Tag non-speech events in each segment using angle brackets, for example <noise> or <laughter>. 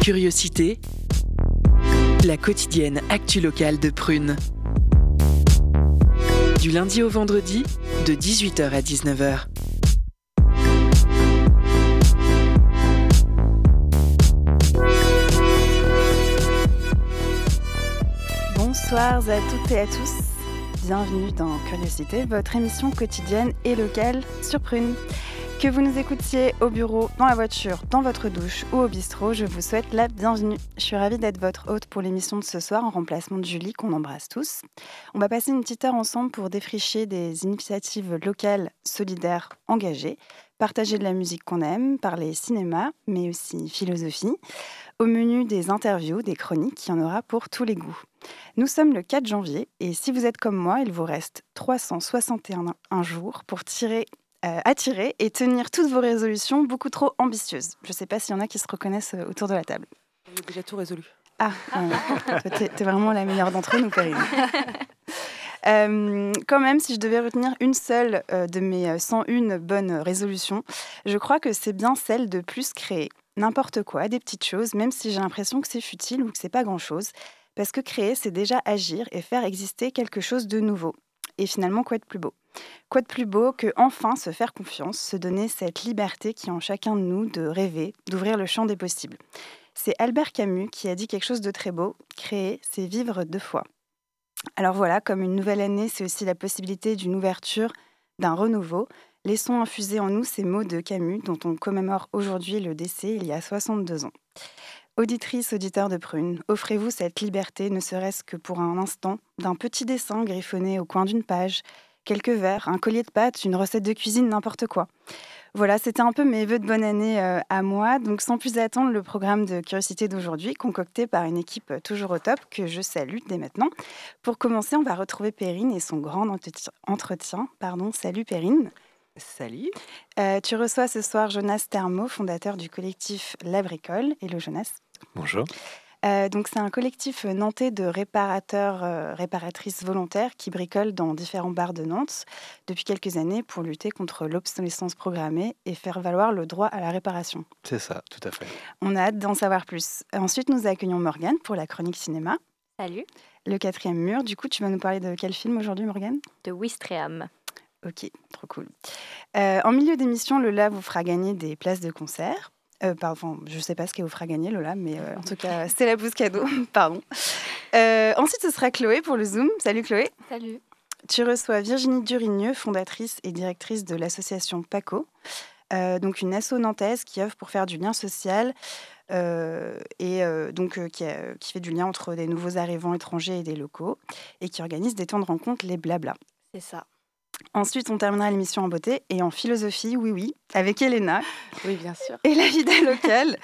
Curiosité, la quotidienne actu locale de Prune. Du lundi au vendredi, de 18h à 19h. Bonsoir à toutes et à tous. Bienvenue dans Curiosité, votre émission quotidienne et locale sur Prune. Que vous nous écoutiez au bureau, dans la voiture, dans votre douche ou au bistrot, je vous souhaite la bienvenue. Je suis ravie d'être votre hôte pour l'émission de ce soir en remplacement de Julie, qu'on embrasse tous. On va passer une petite heure ensemble pour défricher des initiatives locales, solidaires, engagées, partager de la musique qu'on aime, parler cinéma, mais aussi philosophie. Au menu des interviews, des chroniques, il y en aura pour tous les goûts. Nous sommes le 4 janvier et si vous êtes comme moi, il vous reste 361 jours pour tirer euh, attirer et tenir toutes vos résolutions beaucoup trop ambitieuses. Je ne sais pas s'il y en a qui se reconnaissent euh, autour de la table. J'ai déjà tout résolu. Ah, tu es, vraiment la meilleure d'entre nous, Perrine. <laughs> Euh, quand même, si je devais retenir une seule de mes 101 bonnes résolutions, je crois que c'est bien celle de plus créer n'importe quoi, des petites choses, même si j'ai l'impression que c'est futile ou que c'est pas grand-chose. Parce que créer, c'est déjà agir et faire exister quelque chose de nouveau. Et finalement, quoi de plus beau Quoi de plus beau que enfin se faire confiance, se donner cette liberté qui est en chacun de nous de rêver, d'ouvrir le champ des possibles. C'est Albert Camus qui a dit quelque chose de très beau, créer, c'est vivre deux fois. Alors voilà, comme une nouvelle année, c'est aussi la possibilité d'une ouverture, d'un renouveau. Laissons infuser en nous ces mots de Camus dont on commémore aujourd'hui le décès il y a 62 ans. Auditrice, auditeur de Prune, offrez-vous cette liberté, ne serait-ce que pour un instant, d'un petit dessin griffonné au coin d'une page, quelques verres, un collier de pâtes, une recette de cuisine, n'importe quoi. Voilà, c'était un peu mes vœux de bonne année euh, à moi. Donc, sans plus attendre, le programme de curiosité d'aujourd'hui, concocté par une équipe toujours au top, que je salue dès maintenant. Pour commencer, on va retrouver Perrine et son grand entretien. Pardon, salut Perrine. Salut. Euh, tu reçois ce soir Jonas Thermo, fondateur du collectif La Bricole. Hello Jonas. Bonjour. Euh, donc c'est un collectif nantais de réparateurs, euh, réparatrices volontaires qui bricolent dans différents bars de Nantes depuis quelques années pour lutter contre l'obsolescence programmée et faire valoir le droit à la réparation. C'est ça, tout à fait. On a hâte d'en savoir plus. Ensuite, nous accueillons Morgane pour la chronique cinéma. Salut. Le quatrième mur, du coup, tu vas nous parler de quel film aujourd'hui, Morgane? De Wistreham. Ok, trop cool. Euh, en milieu d'émission, Lola vous fera gagner des places de concert euh, pardon, je ne sais pas ce qu'elle vous fera gagner, Lola, mais euh, en <laughs> tout cas, c'est la bouse cadeau. <laughs> pardon. Euh, ensuite, ce sera Chloé pour le Zoom. Salut Chloé. Salut. Tu reçois Virginie Durigneux, fondatrice et directrice de l'association PACO, donc une asso nantaise qui œuvre pour faire du lien social et donc qui, qui, fait du lien entre des nouveaux arrivants étrangers et des locaux et qui organise des temps de rencontre, les blabla. C'est ça. Ensuite, on terminera l'émission en beauté et en philosophie, oui, oui, avec Elena. Oui, bien sûr. Et la vida locale,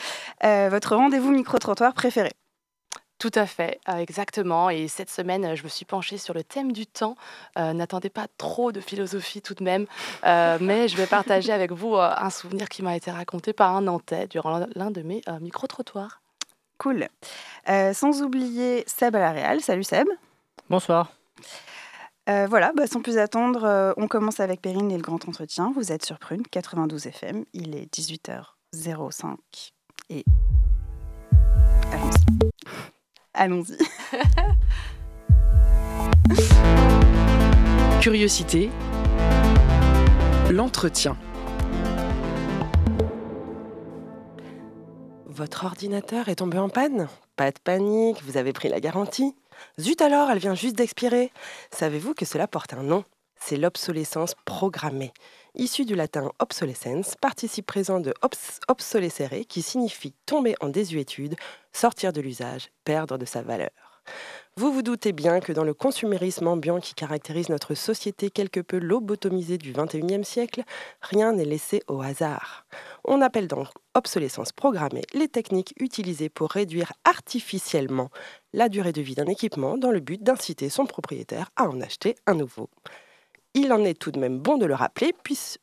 euh, votre rendez-vous micro-trottoir préféré. Tout à fait, euh, exactement. Et cette semaine, je me suis penchée sur le thème du temps. Euh, n'attendez pas trop de philosophie tout de même, <laughs> mais je vais partager avec vous un souvenir qui m'a été raconté par un Nantais durant l'un de mes micro-trottoirs. Cool. sans oublier Seb à la Réal. Salut Seb. Bonsoir. Euh, voilà, bah, sans plus attendre, euh, on commence avec Perrine et le grand entretien. Vous êtes sur Prune, 92 FM. Il est 18h05 et allons-y. allons-y. <laughs> Curiosité. L'entretien. Votre ordinateur est tombé en panne? Pas de panique, vous avez pris la garantie Zut alors, elle vient juste d'expirer. Savez-vous que cela porte un nom? C'est l'obsolescence programmée. Issu du latin obsolescence, participe présent de obs obsolescere qui signifie tomber en désuétude, sortir de l'usage, perdre de sa valeur. Vous vous doutez bien que dans le consumérisme ambiant qui caractérise notre société quelque peu lobotomisée du XXIe siècle, rien n'est laissé au hasard. On appelle donc obsolescence programmée les techniques utilisées pour réduire artificiellement la durée de vie d'un équipement dans le but d'inciter son propriétaire à en acheter un nouveau. il en est tout de même bon de le rappeler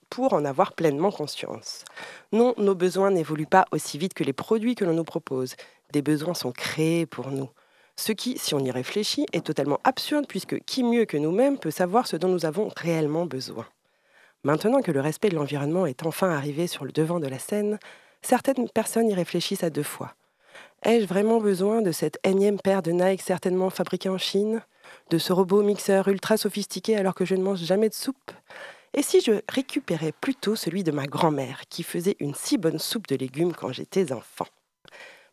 pour en avoir pleinement conscience. Non, nos besoins n'évoluent pas aussi vite que les produits que l'on nous propose. Des besoins sont créés pour nous. Ce qui, si on y réfléchit, est totalement absurde puisque qui mieux que nous-mêmes peut savoir ce dont nous avons réellement besoin. Maintenant que le respect de l'environnement est enfin arrivé sur le devant de la scène, certaines personnes y réfléchissent à deux fois. Ai-je vraiment besoin de cette énième paire de Nike certainement fabriquée en Chine? De ce robot mixeur ultra sophistiqué alors que je ne mange jamais de soupe? Et si je récupérais plutôt celui de ma grand-mère qui faisait une si bonne soupe de légumes quand j'étais enfant?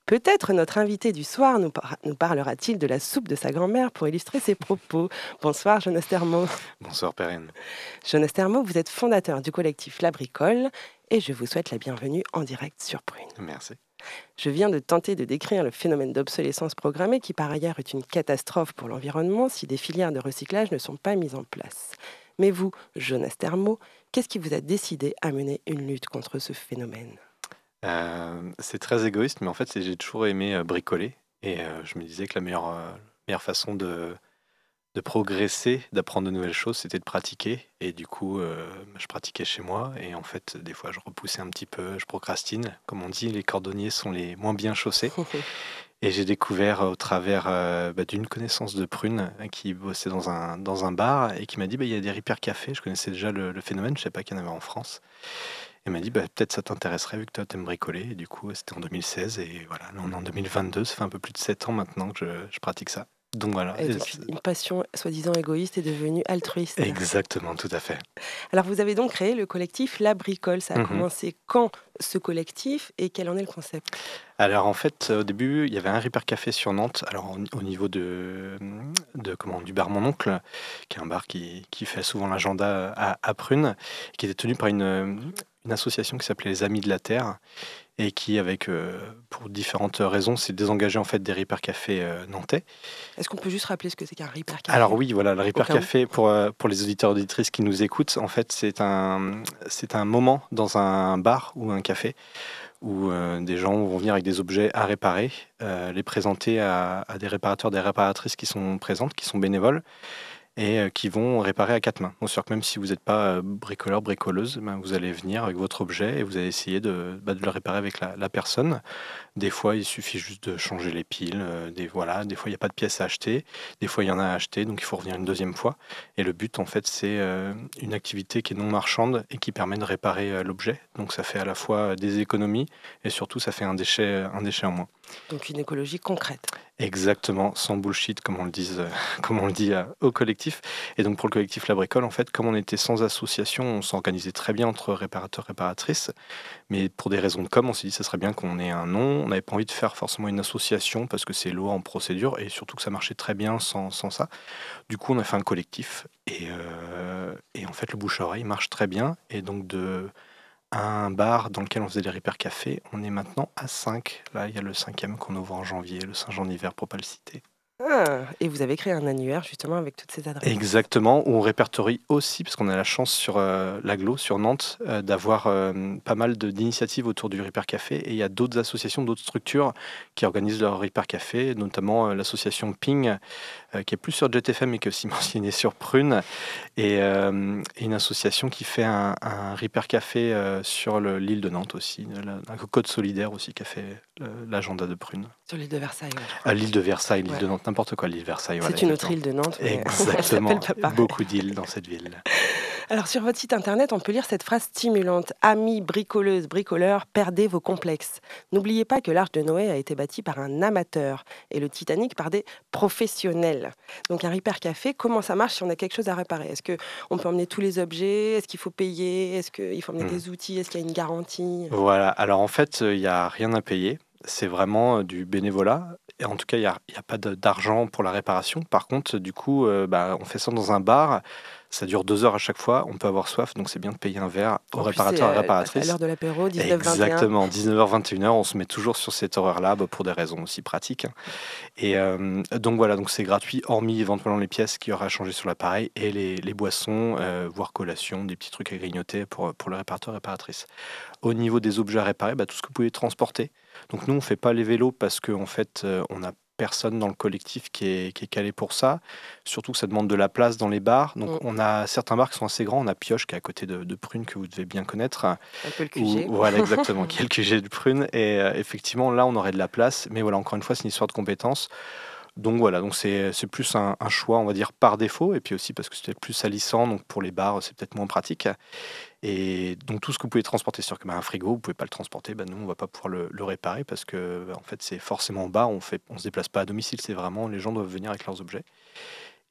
Peut-être notre invité du soir nous, parlera-t-il de la soupe de sa grand-mère pour illustrer ses propos. Bonsoir Jonas Thermo. Bonsoir Perrine. Jonas Thermo, vous êtes fondateur du collectif La Bricole et je vous souhaite la bienvenue en direct sur Prune. Merci. Je viens de tenter de décrire le phénomène d'obsolescence programmée qui par ailleurs est une catastrophe pour l'environnement si des filières de recyclage ne sont pas mises en place. Mais vous, Jonas Thermo, qu'est-ce qui vous a décidé à mener une lutte contre ce phénomène? Euh, c'est très égoïste, mais en fait, j'ai toujours aimé euh, bricoler. Et euh, je me disais que la meilleure, meilleure façon de, de progresser, d'apprendre de nouvelles choses, c'était de pratiquer. Et du coup, je pratiquais chez moi. Et en fait, des fois, je repoussais un petit peu, je procrastine. Comme on dit, les cordonniers sont les moins bien chaussés. <laughs> Et j'ai découvert au travers bah, d'une connaissance de Prune qui bossait dans un, dans un bar et qui m'a dit bah, il y a des Repair Café. Je connaissais déjà le, le phénomène, je ne savais pas qu'il y en avait en France. Elle m'a dit bah, peut-être ça t'intéresserait vu que toi t'aimes bricoler. Et du coup, c'était en 2016 et voilà, là on est en 2022. Ça fait un peu plus de 7 ans maintenant que je, pratique ça. Donc voilà. une passion soi-disant égoïste est devenue altruiste. Exactement, tout à fait. Alors vous avez donc créé le collectif La Bricole. Ça a mhm. commencé quand ce collectif et quel en est le concept? Alors en fait, au début, il y avait un Repair Café sur Nantes. Alors au niveau de, de comment, du bar Mon Oncle, qui est un bar qui, qui fait souvent l'agenda à, à Prune, qui était tenu par une une association qui s'appelait les Amis de la Terre et qui, avec euh, pour différentes raisons, s'est désengagé en fait des Repair Café euh, nantais. Est-ce qu'on peut juste rappeler ce que c'est qu'un Repair Café? Alors oui, voilà, le Repair Café pour euh, pour les auditeurs auditrices qui nous écoutent, en fait, c'est un c'est un moment dans un bar ou un café où des gens vont venir avec des objets à réparer, les présenter à, à des réparateurs, des réparatrices qui sont présentes, qui sont bénévoles et euh, qui vont réparer à quatre mains. Donc, que même si vous n'êtes pas euh, bricoleur, bricoleuse, ben, vous allez venir avec votre objet et vous allez essayer de, bah, le réparer avec la, la, personne. Des fois, il suffit juste de changer les piles. Euh, des, voilà, des fois, il n'y a pas de pièces à acheter. Des fois, il y en a à acheter, donc il faut revenir une deuxième fois. Et le but, en fait, c'est une activité qui est non marchande et qui permet de réparer l'objet. Donc ça fait à la fois des économies et surtout, ça fait un déchet, un déchet en moins. Donc une écologie concrète. Exactement, sans bullshit, comme on le, euh, <laughs> dit euh, au collectif. Et donc pour le collectif La Bricole, en fait, comme on était sans association, on s'organisait très bien entre réparateurs et réparatrices. Mais pour des raisons de com, on s'est dit que ce serait bien qu'on ait un nom. On n'avait pas envie de faire forcément une association parce que c'est lourd en procédure et surtout que ça marchait très bien sans, sans ça. Du coup, on a fait un collectif et, euh, et en fait, le bouche-oreille marche très bien. Et donc de un bar dans lequel on faisait des Repair Café. On est maintenant à 5. Là, il y a le cinquième qu'on ouvre en janvier, le Saint-Jean d'hiver, pour pas le citer. Ah, et vous avez créé un annuaire justement avec toutes ces adresses. Exactement, où on répertorie aussi, parce qu'on a la chance sur euh, l'aglo, sur Nantes, euh, d'avoir euh, pas mal d'initiatives autour du Repair Café. Et il y a d'autres associations, d'autres structures qui organisent leur Repair Café, notamment l'association Ping, qui est plus sur JetFM et qui est aussi <laughs> mentionnée sur Prune, et, une association qui fait un, un Repair Café sur l'île de Nantes aussi, un code solidaire aussi qui a fait l'agenda de Prune. Sur l'île de Versailles. À l'île de Versailles, l'île de Nantes n'importe quoi, l'île Versailles. C'est une autre île de Nantes. <laughs> Exactement. Beaucoup d'îles dans cette ville. Alors sur votre site internet, on peut lire cette phrase stimulante Amis bricoleuses, bricoleurs, perdez vos complexes. N'oubliez pas que l'Arche de Noé a été bâtie par un amateur et le Titanic par des professionnels. Donc un repair café, comment ça marche si on a quelque chose à réparer? Est-ce que on peut emmener tous les objets? Est-ce qu'il faut payer? Est-ce qu'il faut emmener hmm. des outils? Est-ce qu'il y a une garantie? Voilà. Alors en fait, il n'y a rien à payer c'est vraiment du bénévolat. Et en tout cas, il n'y a, a, pas d'argent pour la réparation. Par contre, du coup, euh, bah, on fait ça dans un bar. Ça dure deux heures à chaque fois. On peut avoir soif, donc c'est bien de payer un verre au réparateur et réparatrice. À l'heure de l'apéro, 19h21. Exactement, 19h, 21h. On se met toujours sur cet horaire-là bah, pour des raisons aussi pratiques. Et euh, donc voilà, donc c'est gratuit, hormis éventuellement les pièces qui auraient à changer sur l'appareil et les, les boissons, euh, voire collation, des petits trucs à grignoter pour, pour le réparateur réparatrice. Au niveau des objets à réparer, bah, tout ce que vous pouvez transporter. Donc nous, on ne fait pas les vélos parce qu'en en fait, euh, on n'a personne dans le collectif qui est, qui est calé pour ça. Surtout que ça demande de la place dans les bars. Donc, Mm. on a certains bars qui sont assez grands. On a Pioche qui est à côté de, de Prune, que vous devez bien connaître. Un peu le Où- QG. voilà, <laughs> exactement, qui est le QG de Prune. Et euh, effectivement, là, on aurait de la place. Mais voilà, encore une fois, c'est une histoire de compétences. Donc voilà, donc c'est plus un, un choix, on va dire, par défaut. Et puis aussi parce que c'est peut-être plus salissant. Donc pour les bars, c'est peut-être moins pratique. Et donc tout ce que vous pouvez transporter, sur un frigo, vous pouvez pas le transporter. Bah, nous, on va pas pouvoir le, réparer parce que bah, en fait, c'est forcément en bas. On fait, on se déplace pas à domicile. C'est vraiment les gens doivent venir avec leurs objets.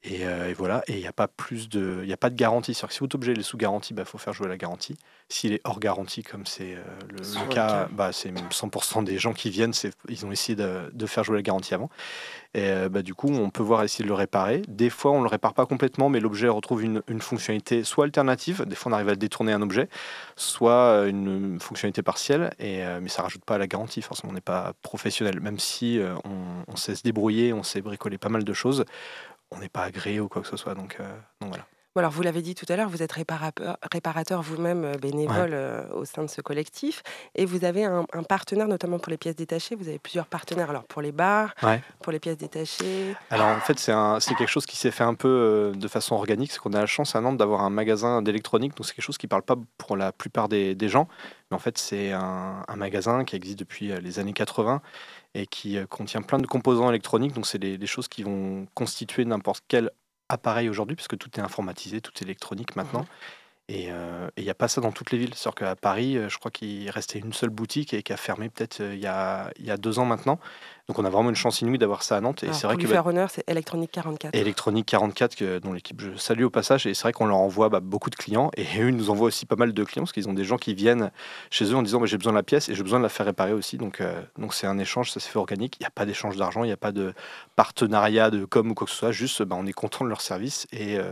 Et, euh, et voilà. Et il n'y a pas plus de, il y a pas de garantie. C'est-à-dire que si votre objet est sous garantie, il faut faire jouer la garantie. S'il est hors garantie, comme c'est euh, le, cas, bah, c'est même 100% des gens qui viennent, ils ont essayé de, de faire jouer la garantie avant. Et euh, bah, du coup, on peut voir essayer de le réparer. Des fois, on ne le répare pas complètement, mais l'objet retrouve une, une fonctionnalité soit alternative, des fois on arrive à détourner un objet, soit une fonctionnalité partielle, et, mais ça rajoute pas à la garantie, forcément on n'est pas professionnel. Même si on, on sait se débrouiller, on sait bricoler pas mal de choses, on n'est pas agréé ou quoi que ce soit. Donc, euh, donc voilà. Alors, vous l'avez dit tout à l'heure, vous êtes réparateur, réparateur vous-même euh, bénévole euh, au sein de ce collectif et vous avez un, un partenaire, notamment pour les pièces détachées. Vous avez plusieurs partenaires, alors pour les bars, Ouais. pour les pièces détachées. Alors en fait, c'est quelque chose qui s'est fait un peu euh, de façon organique. C'est qu'on a la chance à Nantes d'avoir un magasin d'électronique. Donc c'est quelque chose qui ne parle pas pour la plupart des, des gens. Mais en fait, c'est un, un magasin qui existe depuis euh, les années 80 et qui euh, contient plein de composants électroniques. Donc c'est des, des choses qui vont constituer n'importe quel appareil aujourd'hui, puisque tout est informatisé, tout est électronique maintenant. Et euh, il n'y a pas ça dans toutes les villes. C'est-à-dire qu'à Paris, euh, je crois qu'il restait une seule boutique et qui a fermé peut-être euh, il y, a, y a deux ans maintenant. Donc on a vraiment une chance inouïe d'avoir ça à Nantes. Et c'est vrai pour que lui bah, faire honneur, c'est Electronic 44. et Electronique 44, que- dont l'équipe je salue au passage. Et c'est vrai qu'on leur envoie bah, beaucoup de clients. Et <laughs> eux, ils nous envoient aussi pas mal de clients parce qu'ils ont des gens qui viennent chez eux en disant bah, j'ai besoin de la pièce et j'ai besoin de la faire réparer aussi. Donc euh, donc c'est un échange, ça se fait organique. Il n'y a pas d'échange d'argent, il n'y a pas de partenariat de com ou quoi que ce soit. Juste bah, on est content de leur service et, euh,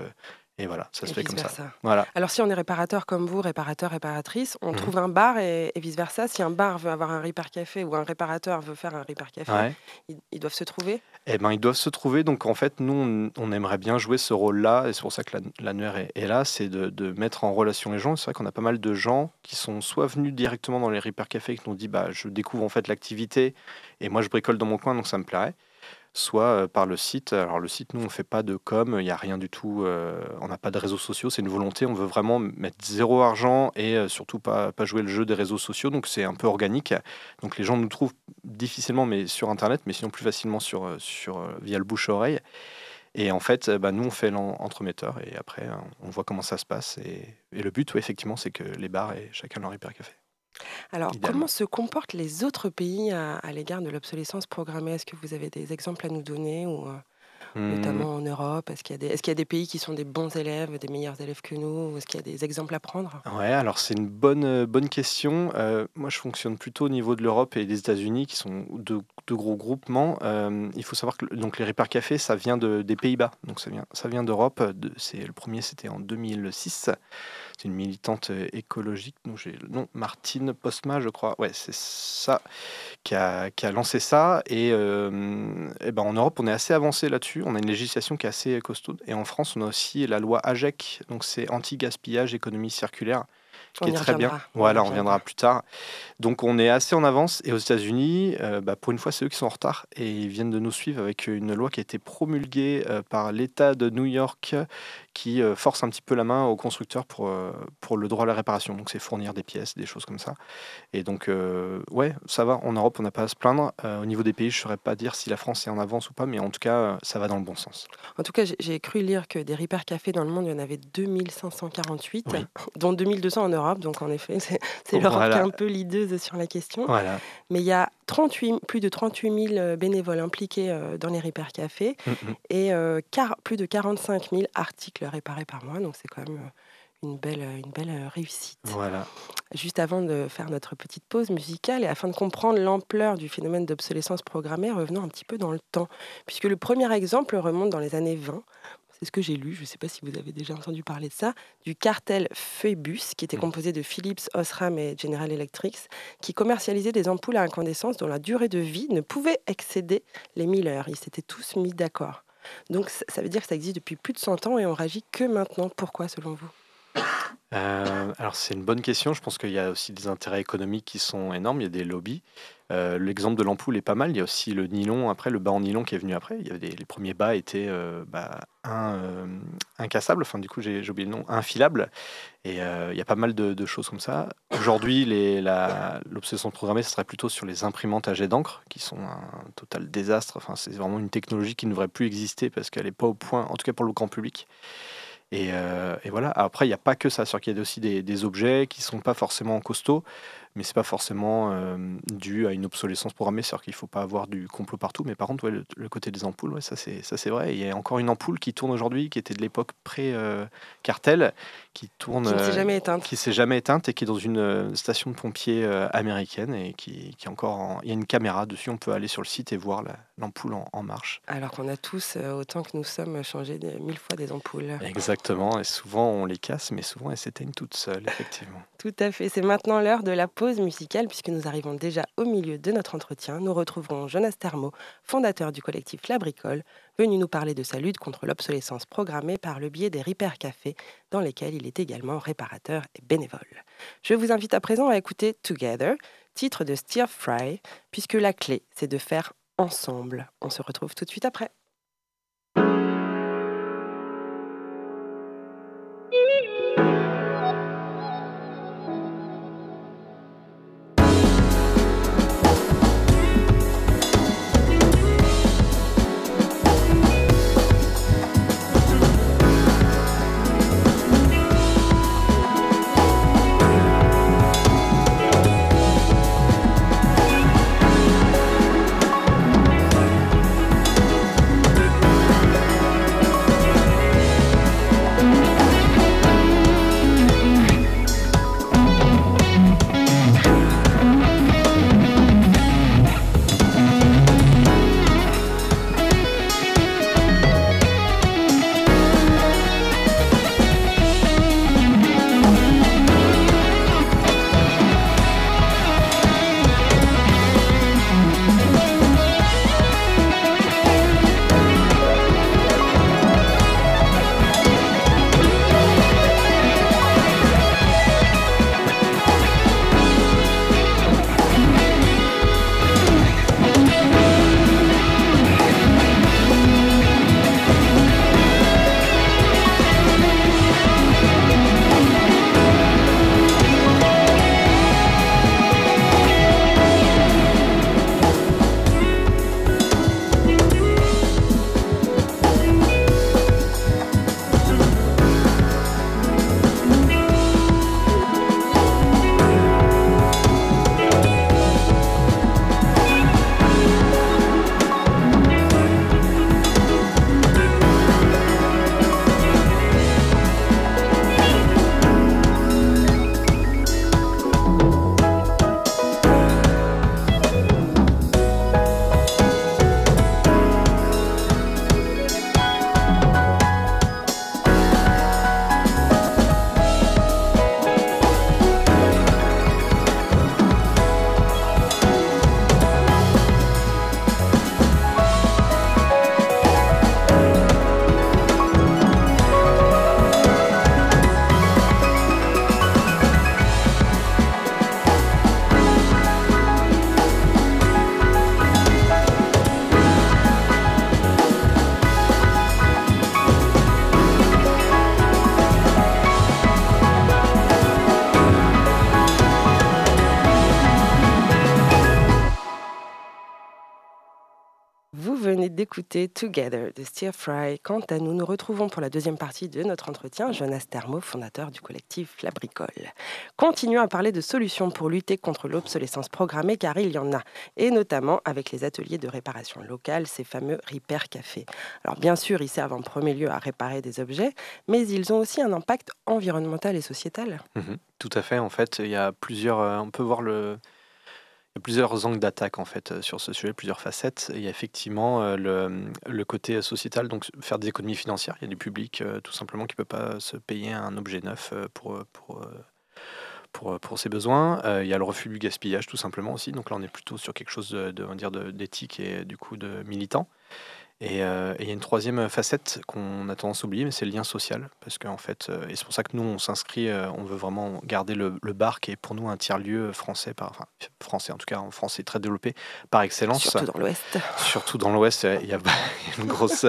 et voilà, ça se et fait comme ça. Voilà. Alors si on est réparateur comme vous, réparateur, réparatrice, on Mhm. trouve un bar et, et vice-versa. Si un bar veut avoir un repair café ou un réparateur veut faire un repair café, Ouais. ils, ils doivent se trouver? Eh ben, ils doivent se trouver. Donc, en fait, nous, on, on aimerait bien jouer ce rôle-là. Et c'est pour ça que la- l'annuaire est, est là. C'est de, de mettre en relation les gens. C'est vrai qu'on a pas mal de gens qui sont soit venus directement dans les Repair Café, qui nous dit bah, Je découvre en fait l'activité et moi, je bricole dans mon coin, donc ça me plairait. Soit euh, par le site. Alors, le site, nous, on ne fait pas de com. Il n'y a rien du tout. euh, on n'a pas de réseaux sociaux. C'est une volonté. On veut vraiment mettre zéro argent et euh, surtout pas, pas jouer le jeu des réseaux sociaux. Donc, c'est un peu organique. Donc, les gens nous trouvent difficilement mais sur Internet, mais sinon plus facilement sur, sur, via le bouche-oreille. Et en fait, bah, nous, on fait l'entremetteur et après, on voit comment ça se passe. Et, le but, effectivement, c'est que les bars aient chacun leur hyper café. Alors, comment se comportent les autres pays à, à l'égard de l'obsolescence programmée? Est-ce que vous avez des exemples à nous donner, ou, euh, Hmm. notamment en Europe? Est-ce qu'il y, a des- est-ce qu'il y a des pays qui sont des bons élèves, des meilleurs élèves que nous? Ou Est-ce qu'il y a des exemples à prendre? Ouais, alors c'est une bonne, euh, bonne question. Euh, moi, je fonctionne plutôt au niveau de l'Europe et des États-Unis, qui sont deux, deux gros groupements. Euh, il faut savoir que donc, les Repair Café, ça vient de, des Pays-Bas. Donc ça vient, ça vient d'Europe. De- Le premier, c'était en 2006. C'est une militante euh, écologique. Donc j'ai le nom, Martine Postma, je crois. Ouais, c'est ça qui a, qui a lancé ça. Et, euh, eh ben, en Europe, on est assez avancé là-dessus. On a une législation qui est assez costaud. Et en France, on a aussi la loi AGEC, donc c'est anti-gaspillage, économie circulaire, On qui est très bien. reviendra, Voilà, on reviendra. plus tard. Donc on est assez en avance. Et aux États-Unis, euh, bah, pour une fois, c'est eux qui sont en retard et ils viennent de nous suivre avec une loi qui a été promulguée euh, par l'État de New York qui euh, force un petit peu la main aux constructeurs pour, pour le droit à la réparation. Donc c'est fournir des pièces, des choses comme ça. Et donc, ouais, ça va. En Europe, on n'a pas à se plaindre. Au niveau des pays, je ne saurais pas dire si la France est en avance ou pas, mais en tout cas, ça va dans le bon sens. En tout cas, j'ai- cru lire que des repair cafés dans le monde, il y en avait 2548, Oui. dont 2200 en Europe. Donc, en effet, <laughs> c'est l'Europe Voilà. qui est un peu leaduse sur la question. Voilà. Mais il y a 38, plus de 38 000 euh, bénévoles impliqués euh, dans les repair cafés Mm, mm. et euh, plus de 45 000 articles réparés par mois. Donc, c'est quand même une belle, une belle réussite. Voilà. Juste avant de faire notre petite pause musicale et afin de comprendre l'ampleur du phénomène d'obsolescence programmée, revenons un petit peu dans le temps. Puisque le premier exemple remonte dans les années 20. C'est ce que j'ai lu, je ne sais pas si vous avez déjà entendu parler de ça, du cartel Phoebus, qui était composé de Philips, Osram et General Electric, qui commercialisait des ampoules à incandescence dont la durée de vie ne pouvait excéder les 1000 heures. Ils s'étaient tous mis d'accord. Donc ça ça veut dire que ça existe depuis plus de 100 ans et on réagit que maintenant. Pourquoi selon vous? Euh, alors c'est une bonne question. Je pense qu'il y a aussi des intérêts économiques qui sont énormes. Il y a des lobbies. Euh, L'exemple de l'ampoule est pas mal. Il y a aussi le nylon après, le bas en nylon qui est venu après. Il y avait les premiers bas étaient euh, bah, incassables. Enfin du coup j'ai oublié le nom, infilables. Et il y a pas mal de, choses comme ça. Aujourd'hui l'obsolescence programmée, ce serait plutôt sur les imprimantes à jet d'encre qui sont un total désastre. Enfin c'est vraiment une technologie qui ne devrait plus exister parce qu'elle n'est pas au point, en tout cas pour le grand public. Et, euh, et voilà. Après, il n'y a pas que ça. C'est-à-dire qu'il y a aussi des, objets qui sont pas forcément costauds, mais c'est pas forcément euh, dû à une obsolescence programmée. C'est-à-dire qu'il ne faut pas avoir du complot partout. Mais par contre, ouais, le, le côté des ampoules, ouais, ça c'est ça c'est vrai. Il y a encore une ampoule qui tourne aujourd'hui, qui était de l'époque pré-cartel, qui tourne, Qui ne s'est euh, jamais éteinte. qui s'est jamais éteinte et qui est dans une euh, station de pompiers euh, américaine et qui, qui est encore. en- Il y a une caméra dessus. On peut aller sur le site et voir la- l'ampoule en, en marche. Alors qu'on a tous, euh, autant que nous sommes, changé mille fois des ampoules. Exactement. Et souvent on les casse, mais souvent elles s'éteignent toutes seules, effectivement. Tout à fait. C'est maintenant l'heure de la pause musicale puisque nous arrivons déjà au milieu de notre entretien. Nous retrouverons Jonas Termo, fondateur du collectif La Bricole, venu nous parler de sa lutte contre l'obsolescence programmée par le biais des Repair Café, dans lesquels il est également réparateur et bénévole. Je vous invite à présent à écouter Together, titre de Stir Fry, puisque la clé, c'est de faire ensemble. On se retrouve tout de suite après. Together de Stir Fry. Quant à nous, nous retrouvons pour la deuxième partie de notre entretien Jonas Termo, fondateur du collectif La Bricole. Continuons à parler de solutions pour lutter contre l'obsolescence programmée, car il y en a, et notamment avec les ateliers de réparation locale, ces fameux Repair Café. Alors bien sûr, ils servent en premier lieu à réparer des objets, mais ils ont aussi un impact environnemental et sociétal. Mhm, Tout à fait. En fait, il y a plusieurs. euh, on peut voir le. Il y a plusieurs angles d'attaque en fait euh, sur ce sujet, plusieurs facettes. Il y a effectivement euh, le, côté sociétal, donc faire des économies financières. Il y a du public euh, tout simplement qui ne peut pas se payer un objet neuf pour, pour, pour, pour ses besoins. Il y a le refus du gaspillage tout simplement aussi. Donc là, on est plutôt sur quelque chose de- d'éthique et du coup de militant. Et euh, et il y a une troisième facette qu'on a tendance à oublier, mais c'est le lien social. Parce qu'en fait, euh, et c'est pour ça que nous, on s'inscrit, euh, on veut vraiment garder le, le bar qui est pour nous un tiers-lieu français, par, enfin, français en tout cas, en France, c'est très développé par excellence. Surtout dans l'Ouest. Surtout dans l'Ouest, il y a <laughs> une grosse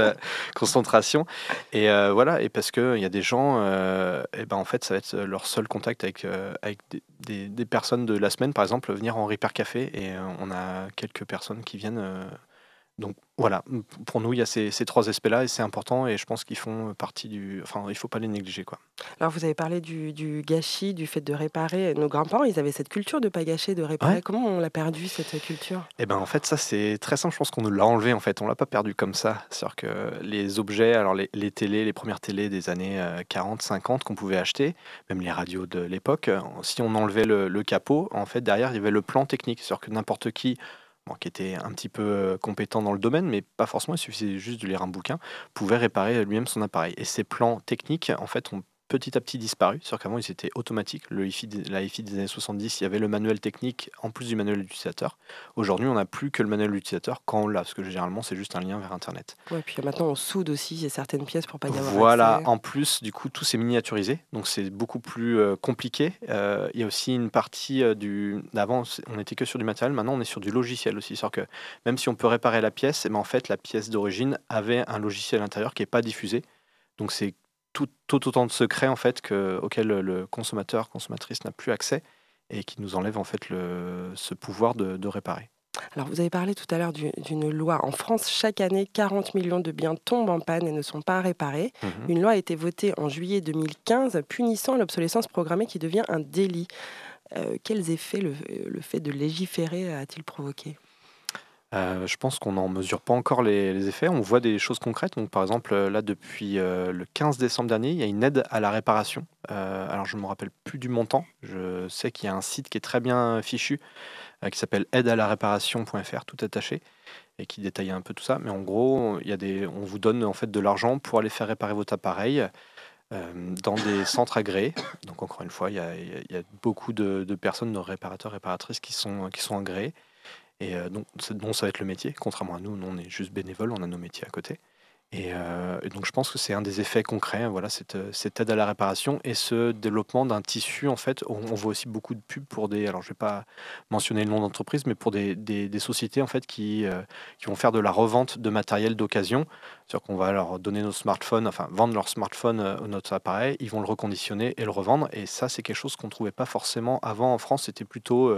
concentration. Et voilà, et parce qu'il y a des gens, et ben en fait, ça va être leur seul contact avec, avec des, des- des personnes de la semaine, par exemple, venir en Repair Café. Et on a quelques personnes qui viennent. Euh, donc voilà, pour nous, il y a ces, ces trois aspects-là et c'est important et je pense qu'ils font partie du. Enfin, il faut pas les négliger. Quoi. Alors, vous avez parlé du, du gâchis, du fait de réparer. Nos grands-parents, ils avaient cette culture de pas gâcher, de réparer. Ouais. Comment on l'a perdu, cette culture? Et ben en fait, ça c'est très simple. Je pense qu'on nous l'a enlevé. En fait, on l'a pas perdu comme ça. C'est-à-dire que les objets, alors les, les télés, les premières télés des années euh, 40, 50 qu'on pouvait acheter, même les radios de l'époque, euh, si on enlevait le, le capot, en fait derrière il y avait le plan technique. C'est-à-dire que n'importe qui, qui était un petit peu euh, compétent dans le domaine, mais pas forcément, il suffisait juste de lire un bouquin, pouvait réparer lui-même son appareil. Et ces plans techniques, en fait, ont petit à petit disparu. C'est-à-dire qu'avant, ils étaient automatiques. Le la hi des années 70, il y avait le manuel technique en plus du manuel d'utilisateur. Aujourd'hui, on n'a plus que le manuel d'utilisateur quand on l'a, parce que généralement, c'est juste un lien vers Internet. Ouais, puis maintenant, on soude aussi certaines pièces pour pas y avoir Voilà, accès. en plus, du coup, tout s'est miniaturisé, donc c'est beaucoup plus euh, compliqué. Euh, Il y a aussi une partie euh, du. Avant, c'est- on n'était que sur du matériel, maintenant, on est sur du logiciel aussi. C'est-à-dire que même si on peut réparer la pièce, eh ben, en fait, la pièce d'origine avait un logiciel à l'intérieur qui n'est pas diffusé. Donc, c'est tout, tout autant de secrets en fait que, auxquels le consommateur, consommatrice n'a plus accès et qui nous enlève en fait le, ce pouvoir de, de réparer. Alors, vous avez parlé tout à l'heure du- d'une loi. En France, chaque année, 40 millions de biens tombent en panne et ne sont pas réparés. Mhm. Une loi a été votée en juillet 2015 punissant l'obsolescence programmée qui devient un délit. Euh, quels effets le, le fait de légiférer a-t-il provoqué? Euh, je pense qu'on n'en mesure pas encore les, effets. On voit des choses concrètes. Donc, par exemple, euh, là, depuis euh, le 15 décembre dernier, il y a une aide à la réparation. Alors, je ne me rappelle plus du montant. Je sais qu'il y a un site qui est très bien fichu, qui s'appelle aidealaréparation.fr, tout attaché, et qui détaille un peu tout ça. Mais en gros, il y a des, on vous donne en fait de l'argent pour aller faire réparer votre appareil. dans des centres agréés. Donc encore une fois, il y a beaucoup de, de personnes, de réparateurs, réparatrices qui sont, qui sont agréés. Et euh, donc, dont ça va être le métier, contrairement à nous, nous on est juste bénévoles, on a nos métiers à côté. Et, euh, et donc je pense que c'est un des effets concrets, voilà, cette, euh, cette aide à la réparation et ce développement d'un tissu, en fait, on, voit aussi beaucoup de pubs pour des, alors je vais pas mentionner le nom d'entreprise, mais pour des, des- sociétés en fait qui, qui vont faire de la revente de matériel d'occasion, c'est-à-dire qu'on va leur donner nos smartphones, enfin vendre leur smartphone euh, notre appareil, ils vont le reconditionner et le revendre, et ça c'est quelque chose qu'on trouvait pas forcément avant en France, c'était plutôt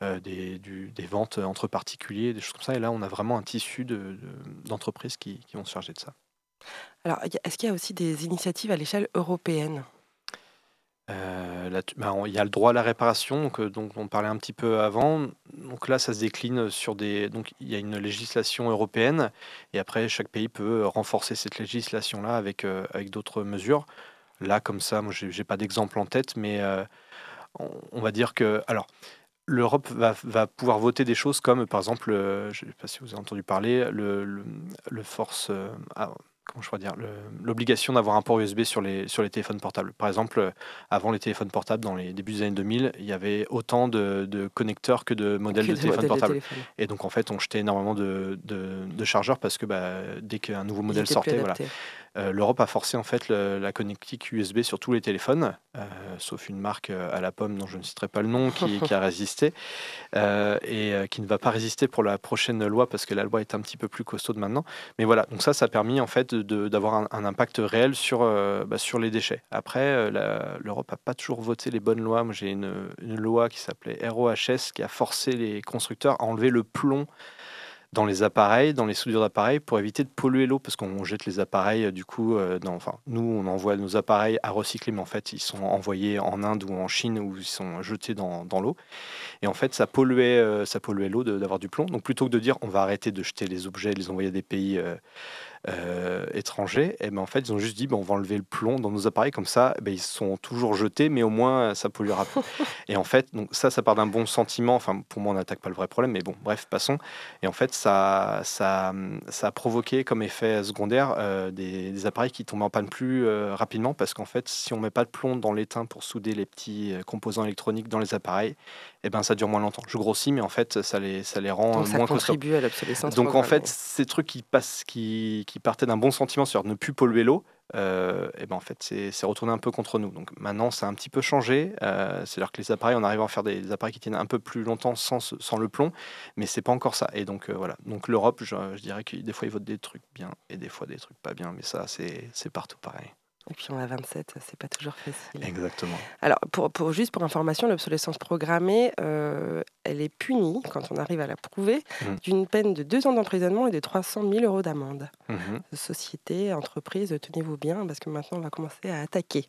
des, du- des ventes entre particuliers, des choses comme ça. Et là, on a vraiment un tissu de- de- d'entreprises qui, qui vont se charger de ça. Alors, est-ce qu'il y a aussi des initiatives à l'échelle européenne? Euh, là, bah, on- il y a le droit à la réparation, donc, euh, dont on parlait un petit peu avant. Donc là, ça se décline sur des. Donc il y a une législation européenne, et après, chaque pays peut renforcer cette législation-là avec, euh, avec d'autres mesures. Là, comme ça, moi, j'ai j'ai pas d'exemple en tête, mais euh, on, on va dire que. Alors. L'Europe va, va pouvoir voter des choses comme, par exemple, euh, je ne sais pas si vous avez entendu parler, le, le, le force, euh, ah, comment je dire, l'obligation d'avoir un port USB sur les, sur les téléphones portables. Par exemple, euh, avant les téléphones portables, dans les débuts des années 2000, il y avait autant de, de connecteurs que de modèles Que de téléphones portables. téléphone. Et donc, en fait, on jetait énormément de, de- chargeurs parce que bah, dès qu'un nouveau modèle sortait, voilà. Euh, l'Europe a forcé en fait le- la connectique USB sur tous les téléphones, euh, sauf une marque euh, à la pomme dont je ne citerai pas le nom qui, qui a <laughs> résisté euh, et qui ne va pas résister pour la prochaine loi parce que la loi est un petit peu plus costaud maintenant. Mais voilà, donc ça, ça a permis en fait d'avoir un, un impact réel sur, bah, sur les déchets. Après, l'Europe n'a pas toujours voté les bonnes lois. Moi, j'ai une, une loi qui s'appelait ROHS qui a forcé les constructeurs à enlever le plomb dans les appareils, dans les soudures d'appareils, pour éviter de polluer l'eau, parce qu'on jette les appareils, euh, du coup, euh, dans, enfin, nous, on envoie nos appareils à recycler, mais en fait, ils sont envoyés en Inde ou en Chine, où ils sont jetés dans, dans l'eau. Et en fait, ça polluait, euh, ça polluait l'eau d'avoir du plomb. Donc, plutôt que de dire, on va arrêter de jeter les objets, les envoyer à des pays euh, étrangers, et ben en fait, ils ont juste dit, ben, on va enlever le plomb dans nos appareils, comme ça, ben, ils sont toujours jetés, mais au moins, ça polluera plus. <laughs> et en fait, donc ça, ça part d'un bon sentiment. Enfin, pour moi, on n'attaque pas le vrai problème, mais bon, bref, passons. Et en fait, ça, ça, ça a provoqué comme effet secondaire euh, des, des appareils qui tombaient en panne plus euh, rapidement, parce qu'en fait, si on met pas de plomb dans l'étain pour souder les petits composants électroniques dans les appareils, et ben ça dure moins longtemps. Je grossis, mais en fait, ça les, ça les rend Donc ça moins costauds. contribue à l'obsolescence. Donc en fait, ces trucs qui passent, qui, qui partaient d'un bon sentiment sur ne plus polluer l'eau, euh, et ben en fait, c'est retourné un peu contre nous. Donc maintenant, ça a un petit peu changé. Euh, C'est-à-dire que les appareils, on arrive à faire des, appareils qui tiennent un peu plus longtemps sans, sans le plomb, mais c'est pas encore ça. Et donc euh, voilà. Donc l'Europe, je, je dirais que des fois ils votent des trucs bien et des fois des trucs pas bien, mais ça, c'est partout pareil. Et puis on a 27, c'est pas toujours facile. Exactement. Alors, pour, pour- juste pour information, l'obsolescence programmée, euh, elle est punie, quand on arrive à la prouver, Mhm. d'une peine de deux ans d'emprisonnement et de 300 000 euros d'amende. Mhm. Société, entreprise, tenez-vous bien, parce que maintenant on va commencer à attaquer.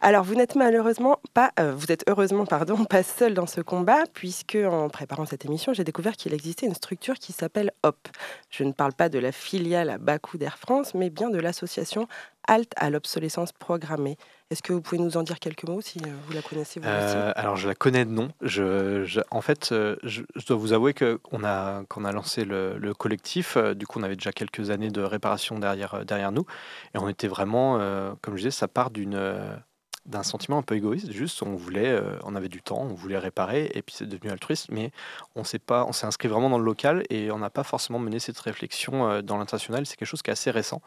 Alors, vous n'êtes malheureusement pas, euh, vous êtes heureusement, pardon, pas seul dans ce combat, puisque en préparant cette émission, j'ai découvert qu'il existait une structure qui s'appelle HOP. Je ne parle pas de la filiale à bas coût d'Air France, mais bien de l'association Halte à l'obsolescence programmée. Est-ce que vous pouvez nous en dire quelques mots si euh, vous la connaissez Euh, alors je la connais de nom. En fait, euh, je, dois vous avouer que on a, quand a lancé le, le collectif, du coup, on avait déjà quelques années de réparation derrière, derrière nous, et on était vraiment, comme je disais, ça part d'une d'un sentiment un peu égoïste. Juste, on voulait, on avait du temps, on voulait réparer, et puis c'est devenu altruiste. Mais on s'est pas, on s'est inscrit vraiment dans le local, et on n'a pas forcément mené cette réflexion dans l'international. C'est quelque chose qui est assez récent.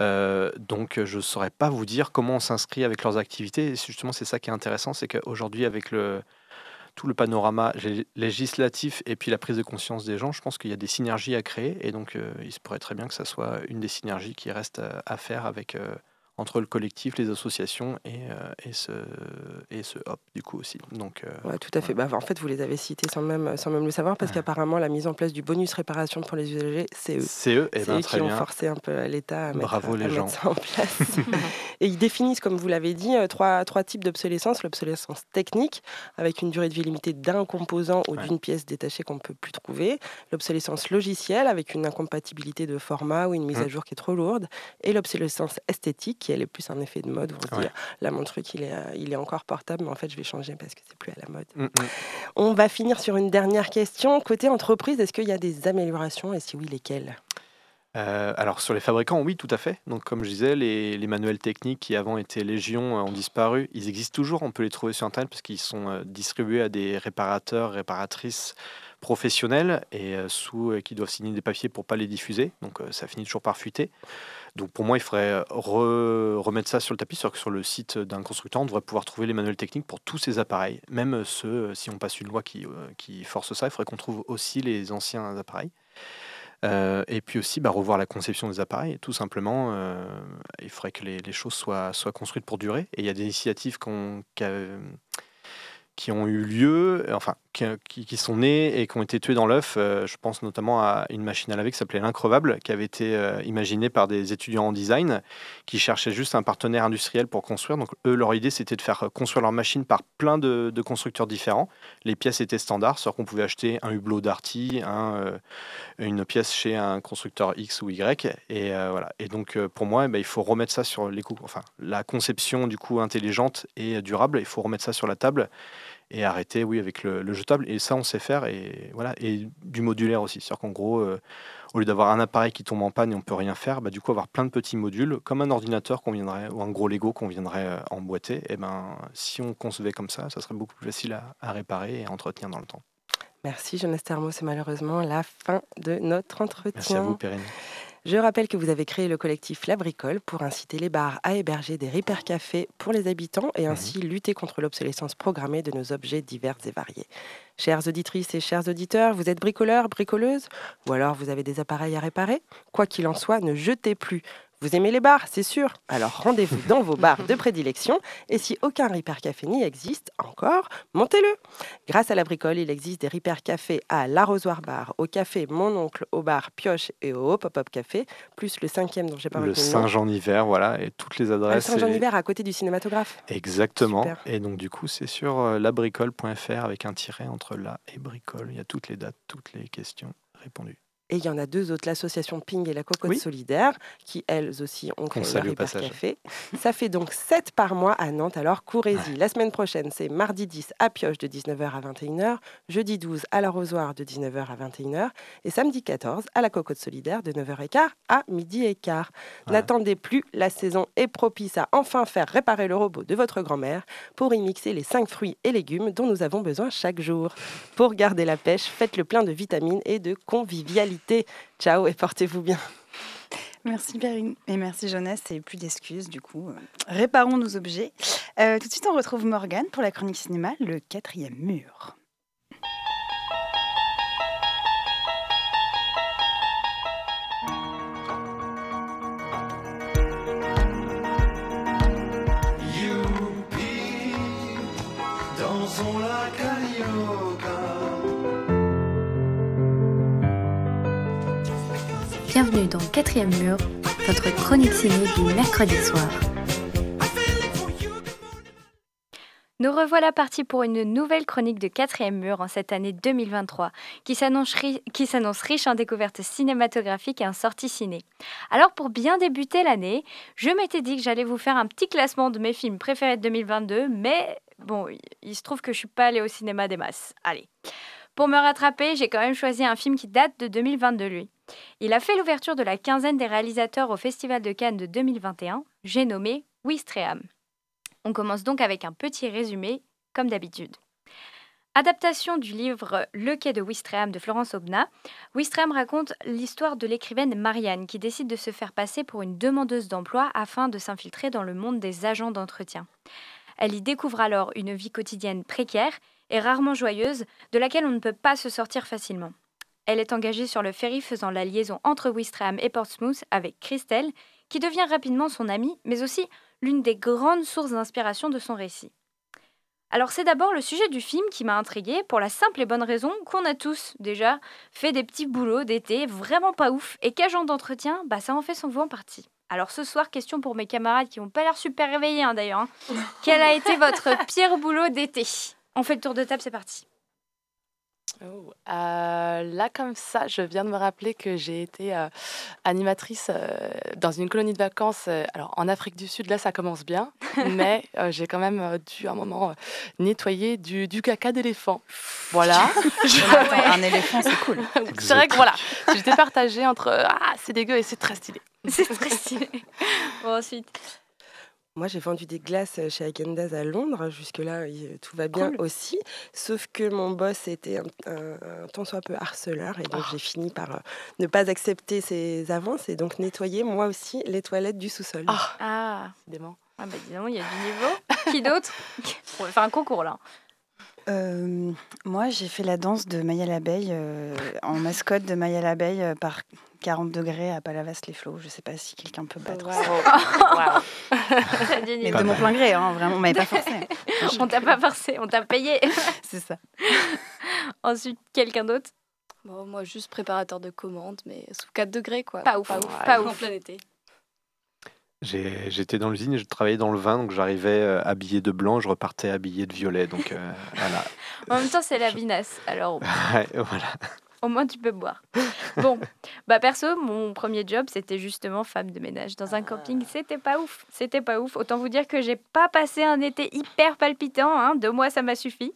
Euh, donc je ne saurais pas vous dire comment on s'inscrit avec leurs activités. Et justement, c'est ça qui est intéressant, c'est qu'aujourd'hui, avec tout le panorama lé- législatif et puis la prise de conscience des gens, je pense qu'il y a des synergies à créer. Et donc, euh, il se pourrait très bien que ça soit une des synergies qui reste euh, à faire avec, entre le collectif, les associations et, euh, et, ce, et ce hop, du coup aussi. Donc, euh, Ouais, tout à fait. Bah, en fait, vous les avez cités sans même, sans même le savoir, parce Ouais. qu'apparemment, la mise en place du bonus réparation pour les usagers, c'est eux. c'est eux, et C'est ben, eux très qui ont forcé un peu l'État à mettre, Bravo à les mettre ça en place. <laughs> <laughs> Et ils définissent, comme vous l'avez dit, euh, trois, trois types d'obsolescence. L'obsolescence technique, avec une durée de vie limitée d'un composant ou Ouais. d'une pièce détachée qu'on ne peut plus trouver. L'obsolescence logicielle, avec une incompatibilité de format ou une mise Mhm. à jour qui est trop lourde. Et l'obsolescence esthétique, qui elle est plus un effet de mode. Où on se dit, Ouais. là, mon truc, il est, euh, il est encore portable, mais en fait, je vais changer parce que c'est plus à la mode. Mm, mm. On va finir sur une dernière question. Côté entreprise, est-ce qu'il y a des améliorations et si oui, lesquelles? Euh, alors sur les fabricants, oui, tout à fait. Donc comme je disais, les, les manuels techniques qui avant étaient légion euh, ont disparu. Ils existent toujours, on peut les trouver sur Internet parce qu'ils sont distribués à des réparateurs, réparatrices professionnels et euh, euh, qui doivent signer des papiers pour pas les diffuser. Donc euh, ça finit toujours par fuiter. Donc pour moi, il faudrait re- remettre ça sur le tapis, que sur le site d'un constructeur, on devrait pouvoir trouver les manuels techniques pour tous ces appareils, même ceux, si on passe une loi qui, force ça, il faudrait qu'on trouve aussi les anciens appareils. Et puis aussi bah, revoir la conception des appareils. Tout simplement, il faudrait que les, choses soient, construites pour durer. Et il y a des initiatives qui ont eu lieu, enfin, qui, sont nées et qui ont été tuées dans l'œuf. Euh, je pense notamment à une machine à laver qui s'appelait l'increvable, qui avait été euh, imaginée par des étudiants en design qui cherchaient juste un partenaire industriel pour construire. Donc, eux, leur idée, c'était de faire construire leur machine par plein de, constructeurs différents. Les pièces étaient standards, c'est-à-dire qu'on pouvait acheter un hublot Darty, un, euh, une pièce chez un constructeur X ou Y. Et euh, voilà. Et donc, euh, pour moi, eh ben, il faut remettre ça sur les coûts. Enfin, la conception du coup intelligente et durable, il faut remettre ça sur la table et arrêter, oui, avec le, le jetable. Et ça, on sait faire. Et voilà. Et du modulaire aussi. C'est-à-dire qu'en gros, euh, au lieu d'avoir un appareil qui tombe en panne et on peut rien faire, bah, du coup, avoir plein de petits modules, comme un ordinateur qu'on viendrait, ou un gros Lego qu'on viendrait euh, emboîter. Et ben, si on concevait comme ça, ça serait beaucoup plus facile à, à réparer et à entretenir dans le temps. Merci Jonas Thermo, c'est malheureusement la fin de notre entretien. Merci à vous, Perrine. Je rappelle que vous avez créé le collectif La Bricole pour inciter les bars à héberger des repair cafés pour les habitants et ainsi lutter contre l'obsolescence programmée de nos objets divers et variés. Chères auditrices et chers auditeurs, vous êtes bricoleurs, bricoleuses? Ou alors vous avez des appareils à réparer? Quoi qu'il en soit, ne jetez plus. Vous aimez les bars, c'est sûr. Alors rendez-vous dans vos bars de prédilection et si aucun repair café n'y existe encore, montez-le. Grâce à la bricole, il existe des repair cafés à l'Arrosoir Bar, au café Mon Oncle, au bar Pioche et au Pop-Up Café, plus le cinquième dont j'ai pas Le le. Saint-Jean-Hiver, voilà, et toutes les Ah, le adresses. Saint-Jean et- d'hiver à côté du cinématographe. Exactement. Super. Et donc, du coup, c'est sur euh, labricole.fr avec un tiret entre la et bricole. Il y a toutes les dates, toutes les questions répondues. Et il y en a deux autres, l'association Ping et la Cocotte Oui. Solidaire, qui elles aussi ont créé salue leur. Café. Ça fait donc 7 par mois à Nantes, alors courez-y. La semaine prochaine, c'est mardi 10 à Pioche de 19h à 21h, jeudi 12 à l'Arrosoir de 19h à 21h et samedi 14 à la Cocotte Solidaire de 9h15 à midi et quart. Voilà. N'attendez plus, la saison est propice à enfin faire réparer le robot de votre grand-mère pour y mixer les 5 fruits et légumes dont nous avons besoin chaque jour. Pour garder la pêche, faites le plein de vitamines et de convivialité. Ciao et portez-vous bien. Merci Perrine et merci Jonas et plus d'excuses du coup. réparons nos objets. Euh, tout de suite on retrouve Morgane pour la chronique cinéma, le quatrième mur. Bienvenue dans Quatrième Mur, votre chronique ciné du mercredi soir. Nous revoilà partis pour une nouvelle chronique de quatrième mur en cette année 2023, qui s'annonce riche en découvertes cinématographiques et en sorties ciné. Alors pour bien débuter l'année, je m'étais dit que j'allais vous faire un petit classement de mes films préférés de 2022, mais bon, il se trouve que je suis pas allée au cinéma des masses. Allez. Pour me rattraper, j'ai quand même choisi un film qui date de 2022, lui. Il a fait l'ouverture de la quinzaine des réalisateurs au Festival de Cannes de 2021. J'ai nommé Wistreham. On commence donc avec un petit résumé, comme d'habitude. Adaptation du livre Le quai de Wistreham de Florence Aubenas, Wistreham raconte l'histoire de l'écrivaine Marianne qui décide de se faire passer pour une demandeuse d'emploi afin de s'infiltrer dans le monde des agents d'entretien. Elle y découvre alors une vie quotidienne précaire et rarement joyeuse de laquelle on ne peut pas se sortir facilement. Elle est engagée sur le ferry faisant la liaison entre Wistreham et Portsmouth avec Christelle, qui devient rapidement son amie, mais aussi l'une des grandes sources d'inspiration de son récit. Alors c'est d'abord le sujet du film qui m'a intriguée pour la simple et bonne raison qu'on a tous déjà fait des petits boulots d'été vraiment pas ouf et qu'agent d'entretien, bah ça en fait son en partie. Alors ce soir, question pour mes camarades qui n'ont pas l'air super réveillés hein, d'ailleurs. hein. <laughs> Quel a été votre pire boulot d'été? On fait le tour de table, c'est parti. Oh, euh, là, comme ça, je viens de me rappeler que j'ai été euh, animatrice euh, dans une colonie de vacances. alors, en Afrique du Sud, là, ça commence bien, <laughs> mais j'ai quand même dû, à un moment, nettoyer du, du caca d'éléphant. <laughs> Voilà. Je- Attends, <laughs> un éléphant c'est cool. c'est vrai que voilà, j'étais partagée entre Ah, c'est dégueu et c'est très stylé. C'est très stylé. Bon, ensuite. Moi, j'ai vendu des glaces chez Agendaz à Londres. Jusque-là, tout va bien Cool. aussi. Sauf que mon boss était un, un- un tant soit peu harceleur. Et donc, j'ai fini par euh, ne pas accepter ses avances et donc nettoyer moi aussi les toilettes du sous-sol. Ah, Ah, décidément. ah bah dis donc, il y a du niveau. Qui d'autre? On va faire un concours là. Euh, moi j'ai fait la danse de Maya l'abeille euh, en mascotte de Maya l'abeille euh, par 40 degrés à Palavas-les-Flots. Je sais pas si quelqu'un peut battre ça. Du <laughs> <laughs> Mais de mon plein gré, hein, vraiment, on m'avait pas forcé. <laughs> On t'a pas forcé, on t'a payé. C'est ça. Ensuite, quelqu'un d'autre? Bon, moi, juste préparateur de commandes, mais sous 4 degrés, quoi. Pas ouf, Pas pas ouf. pas En ouf. plein été. J'étais dans l'usine et je travaillais dans le vin, donc j'arrivais euh, habillé de blanc, je repartais habillé de violet. Donc euh, voilà. En même temps, c'est la vinasse. Alors, Ouais, voilà. Au moins, tu peux boire. Bon, <laughs> bah perso, mon premier job, c'était justement femme de ménage dans un camping. C'était pas ouf. C'était pas ouf. Autant vous dire que j'ai pas passé un été hyper palpitant. Hein. Deux mois, ça m'a suffi.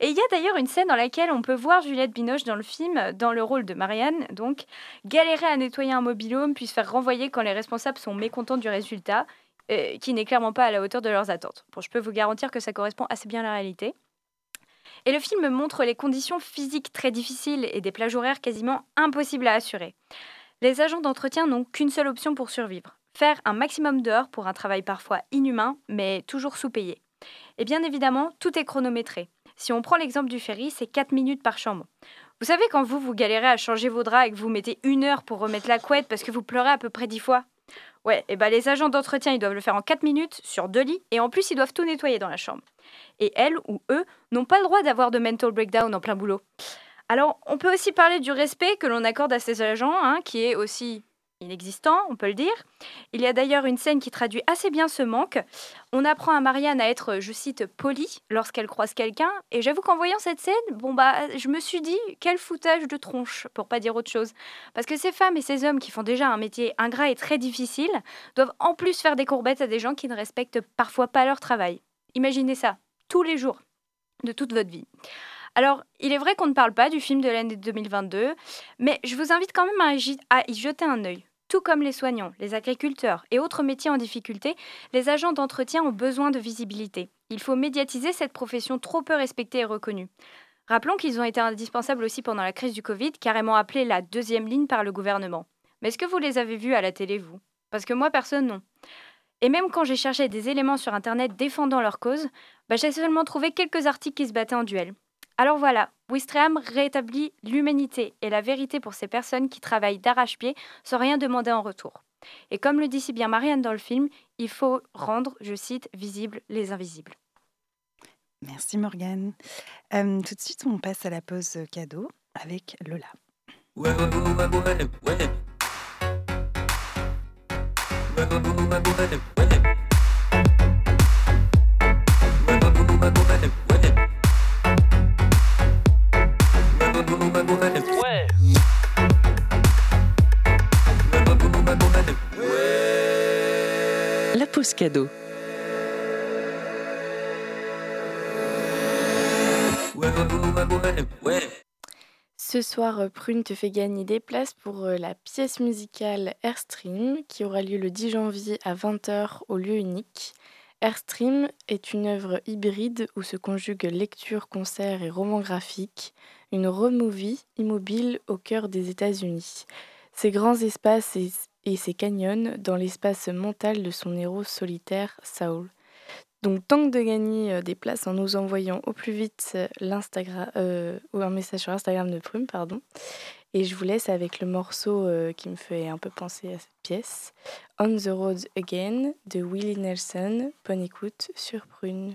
Et il y a d'ailleurs une scène dans laquelle on peut voir Juliette Binoche dans le film, dans le rôle de Marianne, donc, galérer à nettoyer un mobilhome, puis se faire renvoyer quand les responsables sont mécontents du résultat, euh, qui n'est clairement pas à la hauteur de leurs attentes. Bon, je peux vous garantir que ça correspond assez bien à la réalité. Et le film montre les conditions physiques très difficiles et des plages horaires quasiment impossibles à assurer. Les agents d'entretien n'ont qu'une seule option pour survivre faire un maximum d'heures pour un travail parfois inhumain, mais toujours sous-payé. Et bien évidemment, tout est chronométré. Si on prend l'exemple du ferry, c'est 4 minutes par chambre. Vous savez, quand vous, vous galérez à changer vos draps et que vous mettez une heure pour remettre la couette parce que vous pleurez à peu près 10 fois Ouais, et ben les agents d'entretien, ils doivent le faire en 4 minutes sur deux lits et en plus, ils doivent tout nettoyer dans la chambre. Et elles ou eux n'ont pas le droit d'avoir de mental breakdown en plein boulot. Alors, on peut aussi parler du respect que l'on accorde à ces agents, hein, qui est aussi inexistant, on peut le dire. Il y a d'ailleurs une scène qui traduit assez bien ce manque. On apprend à Marianne à être, je cite, polie lorsqu'elle croise quelqu'un. Et j'avoue qu'en voyant cette scène, bon bah, je me suis dit, quel foutage de tronche, pour pas dire autre chose. Parce que ces femmes et ces hommes qui font déjà un métier ingrat et très difficile doivent en plus faire des courbettes à des gens qui ne respectent parfois pas leur travail. Imaginez ça, tous les jours, de toute votre vie. Alors, il est vrai qu'on ne parle pas du film de l'année 2022, mais je vous invite quand même à y, jeter un œil. Tout comme les soignants, les agriculteurs et autres métiers en difficulté, les agents d'entretien ont besoin de visibilité. Il faut médiatiser cette profession trop peu respectée et reconnue. Rappelons qu'ils ont été indispensables aussi pendant la crise du Covid, carrément appelée la deuxième ligne par le gouvernement. Mais est-ce que vous les avez vus à la télé, vous? Parce que moi, personne, non. Et même quand j'ai cherché des éléments sur Internet défendant leur cause, bah, j'ai seulement trouvé quelques articles qui se battaient en duel. Alors voilà, Wistreham rétablit l'humanité et la vérité pour ces personnes qui travaillent d'arrache-pied sans rien demander en retour. Et comme le dit si bien Marianne dans le film, il faut rendre, je cite, visibles les invisibles. Merci Morgane. Euh, tout de suite, on passe à la pause cadeau avec Lola. Ouais, ouais, ouais, cadeau. Ce soir, euh, Prune te fait gagner des places pour euh, la pièce musicale Airstream qui aura lieu le 10 janvier à 20h au lieu unique. Airstream est une œuvre hybride où se conjuguent lecture, concert et roman graphique, une removie immobile au cœur des États-Unis. Ces grands espaces et ses canyons dans l'espace mental de son héros solitaire, Saul. Donc tente de gagner euh, des places en nous envoyant au plus vite euh, l'Instagram euh, ou un message sur Instagram de Prume, pardon. Et je vous laisse avec le morceau qui me fait un peu penser à cette pièce, On the Road Again de Willie Nelson. Bonne écoute sur Prune.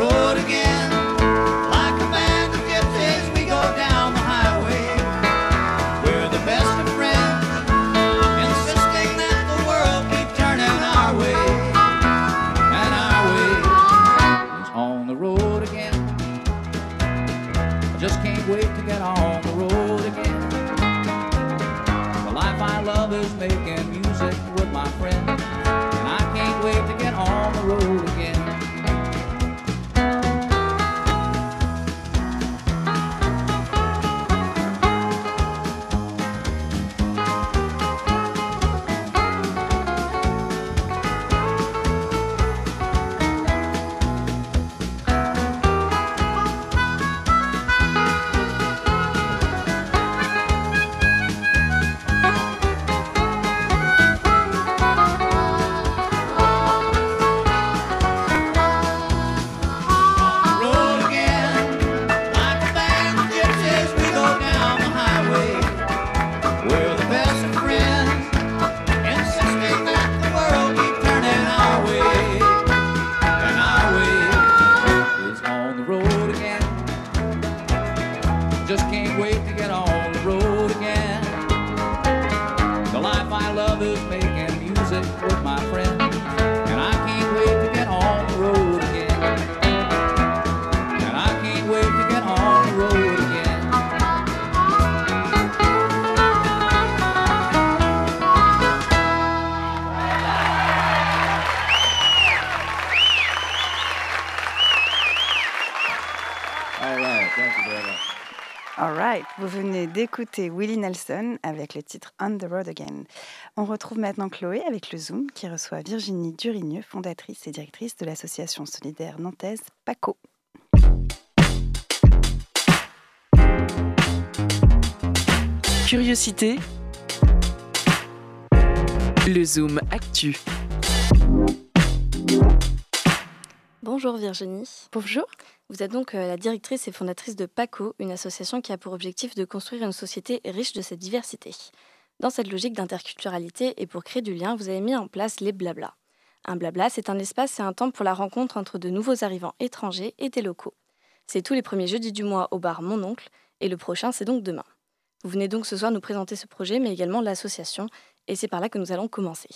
road again. D'écouter Willie Nelson avec le titre On the Road Again. On retrouve maintenant Chloé avec le Zoom qui reçoit Virginie Durigneux, fondatrice et directrice de l'association solidaire nantaise PACO. Curiosité. Le Zoom Actu. Bonjour Virginie. Bonjour. Vous êtes donc euh, la directrice et fondatrice de PACO, une association qui a pour objectif de construire une société riche de cette diversité. Dans cette logique d'interculturalité et pour créer du lien, vous avez mis en place les blabla. Un blabla, c'est un espace et un temps pour la rencontre entre de nouveaux arrivants étrangers et des locaux. C'est tous les premiers jeudis du mois au bar Mon Oncle et le prochain, c'est donc demain. Vous venez donc ce soir nous présenter ce projet, mais également l'association, et c'est par là que nous allons commencer.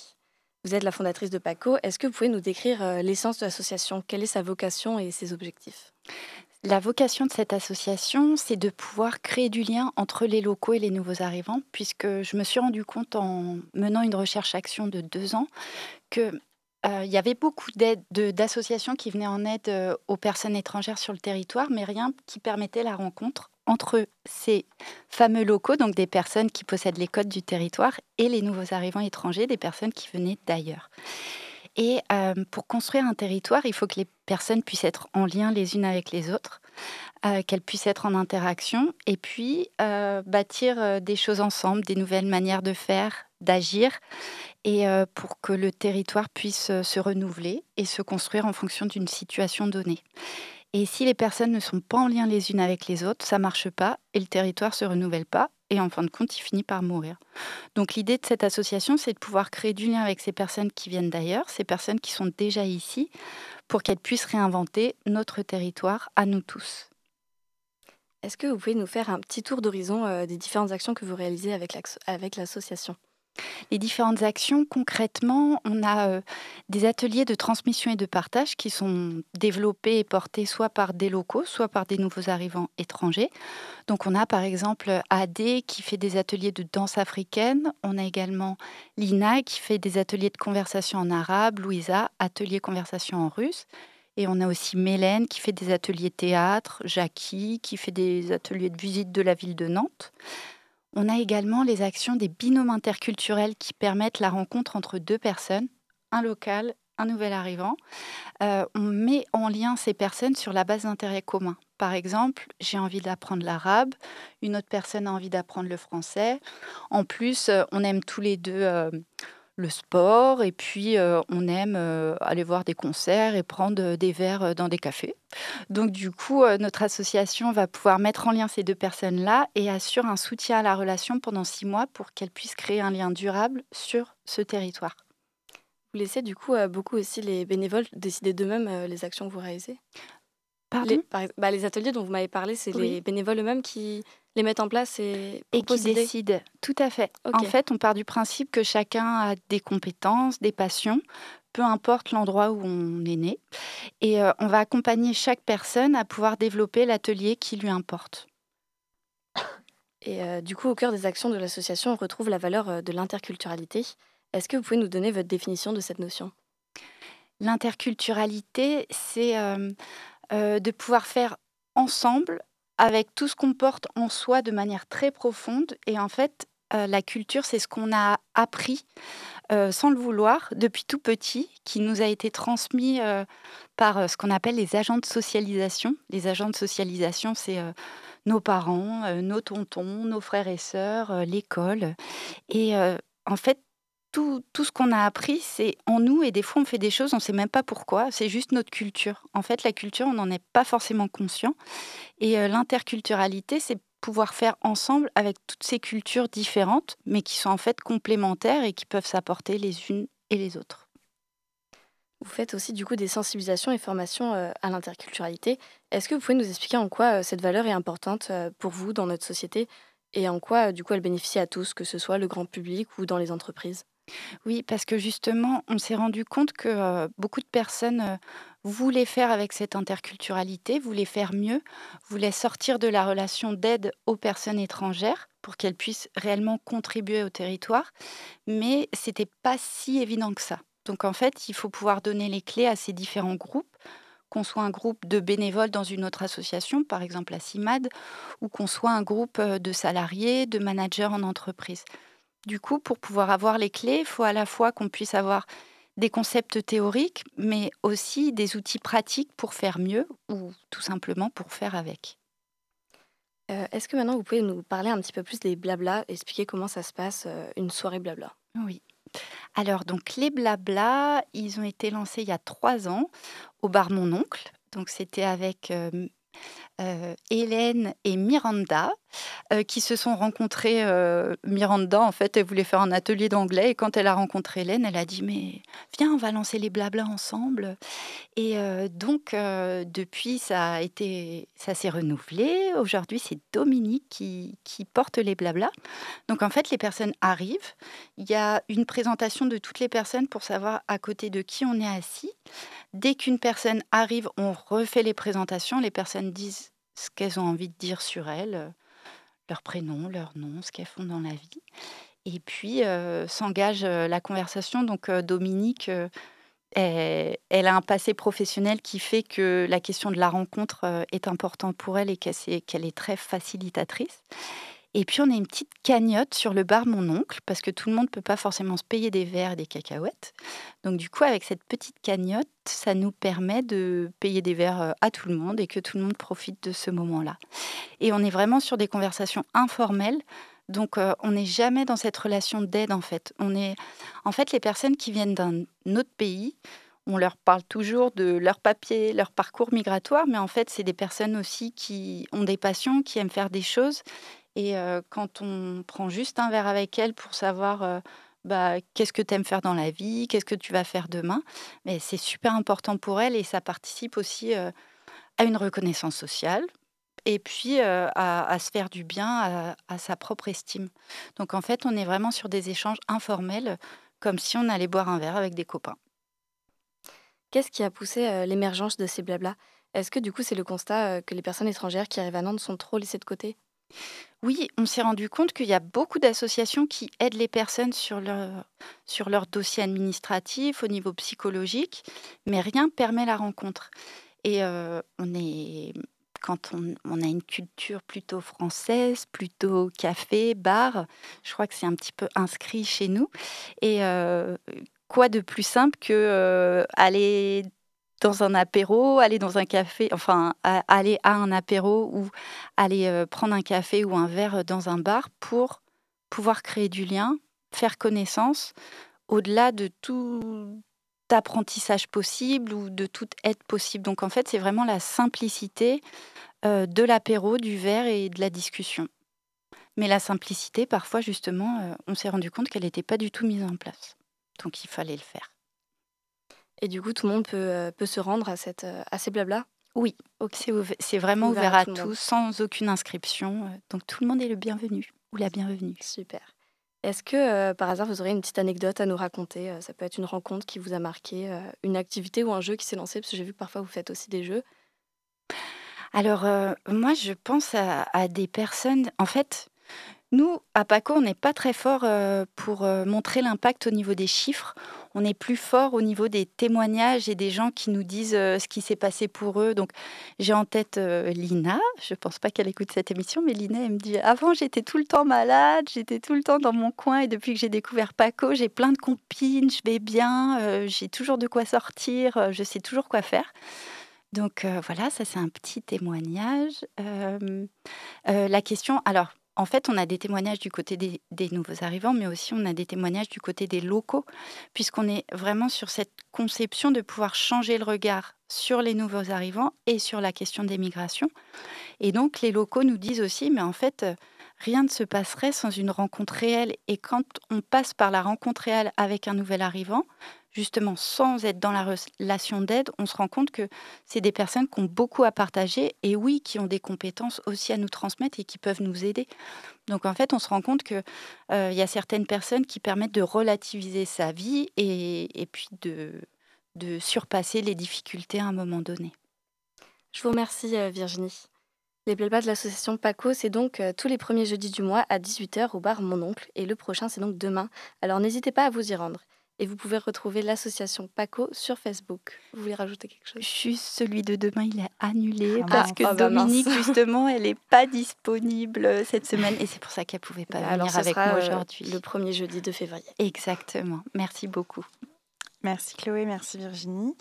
Vous êtes la fondatrice de PACO. Est-ce que vous pouvez nous décrire euh, l'essence de l'association? Quelle est sa vocation et ses objectifs? La vocation de cette association, c'est de pouvoir créer du lien entre les locaux et les nouveaux arrivants, puisque je me suis rendu compte en menant une recherche-action de deux ans que euh, y avait beaucoup d'associations qui venaient en aide euh, aux personnes étrangères sur le territoire, mais rien qui permettait la rencontre entre ces fameux locaux, donc des personnes qui possèdent les codes du territoire, et les nouveaux arrivants étrangers, des personnes qui venaient d'ailleurs. Et euh, pour construire un territoire, il faut que les personnes puissent être en lien les unes avec les autres, euh, qu'elles puissent être en interaction, et puis euh, bâtir des choses ensemble, des nouvelles manières de faire, d'agir, et pour que le territoire puisse se renouveler et se construire en fonction d'une situation donnée. Et si les personnes ne sont pas en lien les unes avec les autres, ça marche pas et le territoire se renouvelle pas et en fin de compte, il finit par mourir. Donc l'idée de cette association, c'est de pouvoir créer du lien avec ces personnes qui viennent d'ailleurs, ces personnes qui sont déjà ici, pour qu'elles puissent réinventer notre territoire à nous tous. Est-ce que vous pouvez nous faire un petit tour d'horizon euh, des différentes actions que vous réalisez avec l'association? Les différentes actions, concrètement, on a euh, des ateliers de transmission et de partage qui sont développés et portés soit par des locaux, soit par des nouveaux arrivants étrangers. Donc on a par exemple AD qui fait des ateliers de danse africaine. On a également Lina qui fait des ateliers de conversation en arabe, Louisa, atelier conversation en russe. Et on a aussi Mélène qui fait des ateliers théâtre, Jackie qui fait des ateliers de visite de la ville de Nantes. On a également les actions des binômes interculturels qui permettent la rencontre entre deux personnes, un local, un nouvel arrivant. Euh, on met en lien ces personnes sur la base d'intérêts communs. Par exemple, j'ai envie d'apprendre l'arabe, une autre personne a envie d'apprendre le français. En plus, euh, on aime tous les deux euh, le sport et puis euh, on aime euh, aller voir des concerts et prendre euh, des verres dans des cafés. Donc du coup, euh, notre association va pouvoir mettre en lien ces deux personnes-là et assure un soutien à la relation pendant six mois pour qu'elles puissent créer un lien durable sur ce territoire. Vous laissez du coup beaucoup aussi les bénévoles décider d'eux-mêmes les actions que vous réalisez? Les, par bah, les ateliers dont vous m'avez parlé, c'est Oui. les bénévoles eux-mêmes qui les mettent en place et, Et qui décide. Tout à fait. En fait, on part du principe que chacun a des compétences, des passions, peu importe l'endroit où on est né. Et euh, on va accompagner chaque personne à pouvoir développer l'atelier qui lui importe. <coughs> Et euh, du coup, au cœur des actions de l'association, on retrouve la valeur euh, de l'interculturalité. Est-ce que vous pouvez nous donner votre définition de cette notion? L'interculturalité, c'est euh, de pouvoir faire ensemble avec tout ce qu'on porte en soi de manière très profonde. Et en fait, euh, la culture, c'est ce qu'on a appris euh, sans le vouloir depuis tout petit, qui nous a été transmis euh, par ce qu'on appelle les agents de socialisation. Les agents de socialisation, c'est nos parents, nos tontons, nos frères et sœurs, l'école. Et en fait, tout, ce qu'on a appris, c'est en nous et des fois on fait des choses, on ne sait même pas pourquoi, c'est juste notre culture. En fait, la culture, on n'en est pas forcément conscient. Et euh, l'interculturalité, c'est pouvoir faire ensemble avec toutes ces cultures différentes, mais qui sont en fait complémentaires et qui peuvent s'apporter les unes et les autres. Vous faites aussi du coup des sensibilisations et formations euh, à l'interculturalité. Est-ce que vous pouvez nous expliquer en quoi euh, cette valeur est importante pour vous dans notre société et en quoi du coup elle bénéficie à tous, que ce soit le grand public ou dans les entreprises? Oui, parce que justement, on s'est rendu compte que beaucoup de personnes voulaient faire avec cette interculturalité, voulaient faire mieux, voulaient sortir de la relation d'aide aux personnes étrangères pour qu'elles puissent réellement contribuer au territoire, mais c'était pas si évident que ça. Donc en fait, il faut pouvoir donner les clés à ces différents groupes qu'on soit un groupe de bénévoles dans une autre association, par exemple la CIMAD, ou qu'on soit un groupe de salariés, de managers en entreprise. Du coup, pour pouvoir avoir les clés, il faut à la fois qu'on puisse avoir des concepts théoriques, mais aussi des outils pratiques pour faire mieux ou tout simplement pour faire avec. Euh, Est-ce que maintenant vous pouvez nous parler un petit peu plus des blabla, expliquer comment ça se passe euh, une soirée blabla? Oui. Alors, donc, les blabla, ils ont été lancés il y a trois ans au bar Mon Oncle. Donc, c'était avec euh, Hélène et Miranda euh, qui se sont rencontrées. euh, Miranda, en fait, elle voulait faire un atelier d'anglais et quand elle a rencontré Hélène, elle a dit Mais viens, on va lancer les blabla ensemble. Et euh, donc, euh, depuis, ça ça s'est renouvelé. Aujourd'hui, c'est Dominique qui, qui porte les blabla. Donc, en fait, les personnes arrivent. Il y a une présentation de toutes les personnes pour savoir à côté de qui on est assis. Dès qu'une personne arrive, on refait les présentations. Les personnes disent ce qu'elles ont envie de dire sur elles, leur prénom, leur nom, ce qu'elles font dans la vie. Et puis euh, s'engage euh, la conversation. Donc euh, Dominique, elle, a un passé professionnel qui fait que la question de la rencontre est importante pour elle et qu'elle est très facilitatrice. Et puis on a une petite cagnotte sur le bar Mon Oncle, parce que tout le monde ne peut pas forcément se payer des verres et des cacahuètes. Donc du coup, avec cette petite cagnotte, ça nous permet de payer des verres euh, à tout le monde et que tout le monde profite de ce moment-là. Et on est vraiment sur des conversations informelles. Donc euh, on n'est jamais dans cette relation d'aide en fait. On est en fait les personnes qui viennent d'un autre pays, on leur parle toujours de leur papier, leur parcours migratoire, mais en fait c'est des personnes aussi qui ont des passions, qui aiment faire des choses. Et quand on prend juste un verre avec elles pour savoir bah, qu'est-ce que tu aimes faire dans la vie, qu'est-ce que tu vas faire demain, mais c'est super important pour elles et ça participe aussi à une reconnaissance sociale et puis à, se faire du bien à, à sa propre estime. Donc en fait, on est vraiment sur des échanges informels, comme si on allait boire un verre avec des copains. Qu'est-ce qui a poussé l'émergence de ces blabla? Est-ce que du coup c'est le constat que les personnes étrangères qui arrivent à Nantes sont trop laissées de côté? Oui, on s'est rendu compte qu'il y a beaucoup d'associations qui aident les personnes sur leur, sur leur dossier administratif, au niveau psychologique, mais rien permet la rencontre. Et euh, on est, quand on, on a une culture plutôt française, plutôt café, bar, je crois que c'est un petit peu inscrit chez nous. Et euh, quoi de plus simple que euh, aller dans un apéro, aller dans un café, enfin aller à un apéro ou aller euh, prendre un café ou un verre dans un bar pour pouvoir créer du lien, faire connaissance, au-delà de tout apprentissage possible ou de toute aide possible. Donc en fait, c'est vraiment la simplicité euh, de l'apéro, du verre et de la discussion. Mais la simplicité, parfois justement, euh, on s'est rendu compte qu'elle n'était pas du tout mise en place. Donc il fallait le faire. Et du coup, tout le monde peut, euh, peut se rendre à, cette, euh, à ces blabla Oui, c'est ouv- c'est vraiment Ouvert ouvert, à tout tous, sans aucune inscription. euh, Donc tout le monde est le bienvenu ou la bienvenue. Super. Est-ce que euh, par hasard vous aurez une petite anecdote à nous raconter Ça peut être une rencontre qui vous a marqué, euh, une activité ou un jeu qui s'est lancé, parce que j'ai vu que parfois vous faites aussi des jeux. Alors, euh, moi, je pense à, à des personnes. En fait, nous, à Paco, on n'est pas très fort euh, pour euh, montrer l'impact au niveau des chiffres. On est plus fort au niveau des témoignages et des gens qui nous disent euh, ce qui s'est passé pour eux. Donc, j'ai en tête Lina. Je pense pas qu'elle écoute cette émission, mais Lina, elle me dit Avant, j'étais tout le temps malade, j'étais tout le temps dans mon coin. Et depuis que j'ai découvert Paco, j'ai plein de copines, je vais bien, j'ai toujours de quoi sortir, je sais toujours quoi faire. Donc voilà, ça c'est un petit témoignage. La question, alors en fait, on a des témoignages du côté des, nouveaux arrivants, mais aussi on a des témoignages du côté des locaux, puisqu'on est vraiment sur cette conception de pouvoir changer le regard sur les nouveaux arrivants et sur la question des migrations. Et donc les locaux nous disent aussi, mais en fait, rien ne se passerait sans une rencontre réelle. Et quand on passe par la rencontre réelle avec un nouvel arrivant, justement sans être dans la relation d'aide, on se rend compte que c'est des personnes qui ont beaucoup à partager et oui, qui ont des compétences aussi à nous transmettre et qui peuvent nous aider. Donc en fait, on se rend compte qu'il euh, y a certaines personnes qui permettent de relativiser sa vie et, puis de, surpasser les difficultés à un moment donné. Je vous remercie euh, Virginie. Les blabla de l'association PACO, c'est donc euh, tous les premiers jeudis du mois à 18h au bar Mon Oncle et le prochain c'est donc demain. Alors n'hésitez pas à vous y rendre. Et vous pouvez retrouver l'association PACO sur Facebook. Vous voulez rajouter quelque chose? Juste celui de demain, il est annulé Ah parce que Oh bah. Dominique, justement, elle n'est pas disponible cette semaine et c'est pour ça qu'elle ne pouvait pas Alors, venir avec sera, moi euh, aujourd'hui. le premier jeudi de février. Exactement. Merci beaucoup. Merci Chloé, merci Virginie.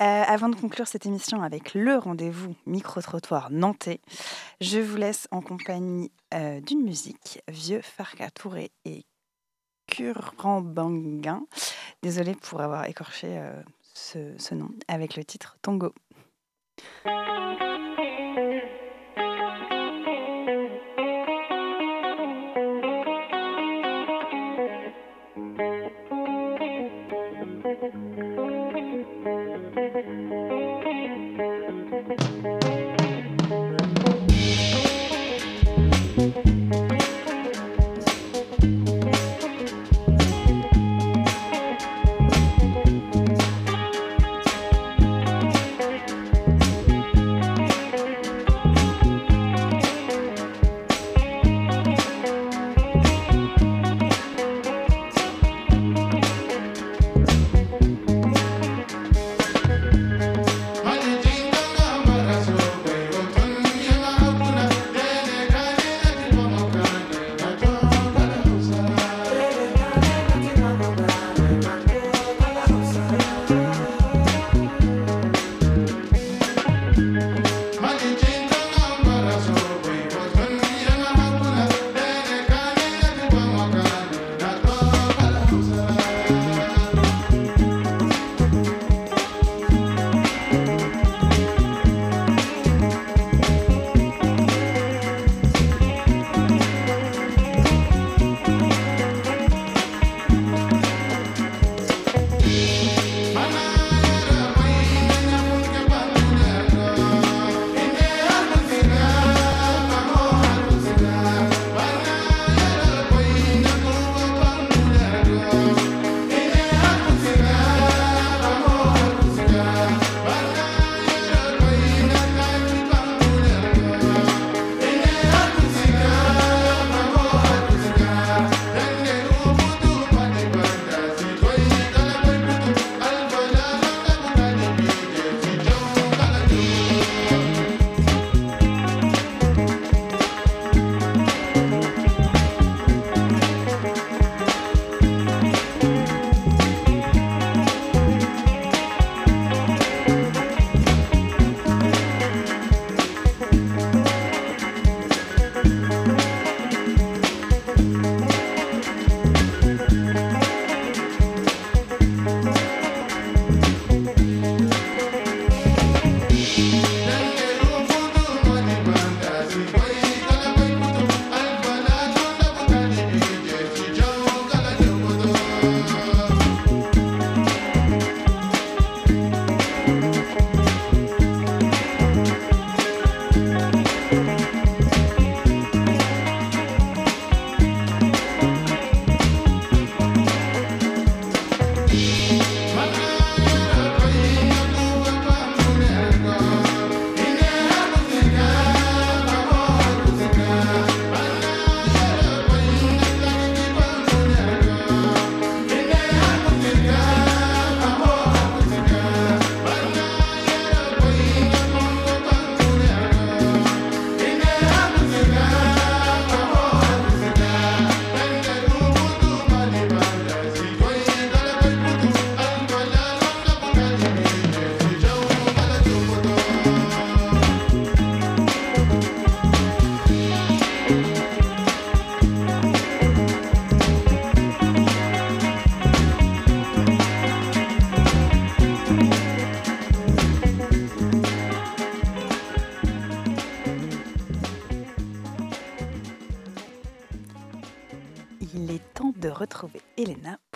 Euh, avant de conclure cette émission avec le rendez-vous micro-trottoir nantais, je vous laisse en compagnie euh, d'une musique, Vieux Farka Touré et Kurambanguin. Désolée pour avoir écorché euh, ce, nom, avec le titre Tango.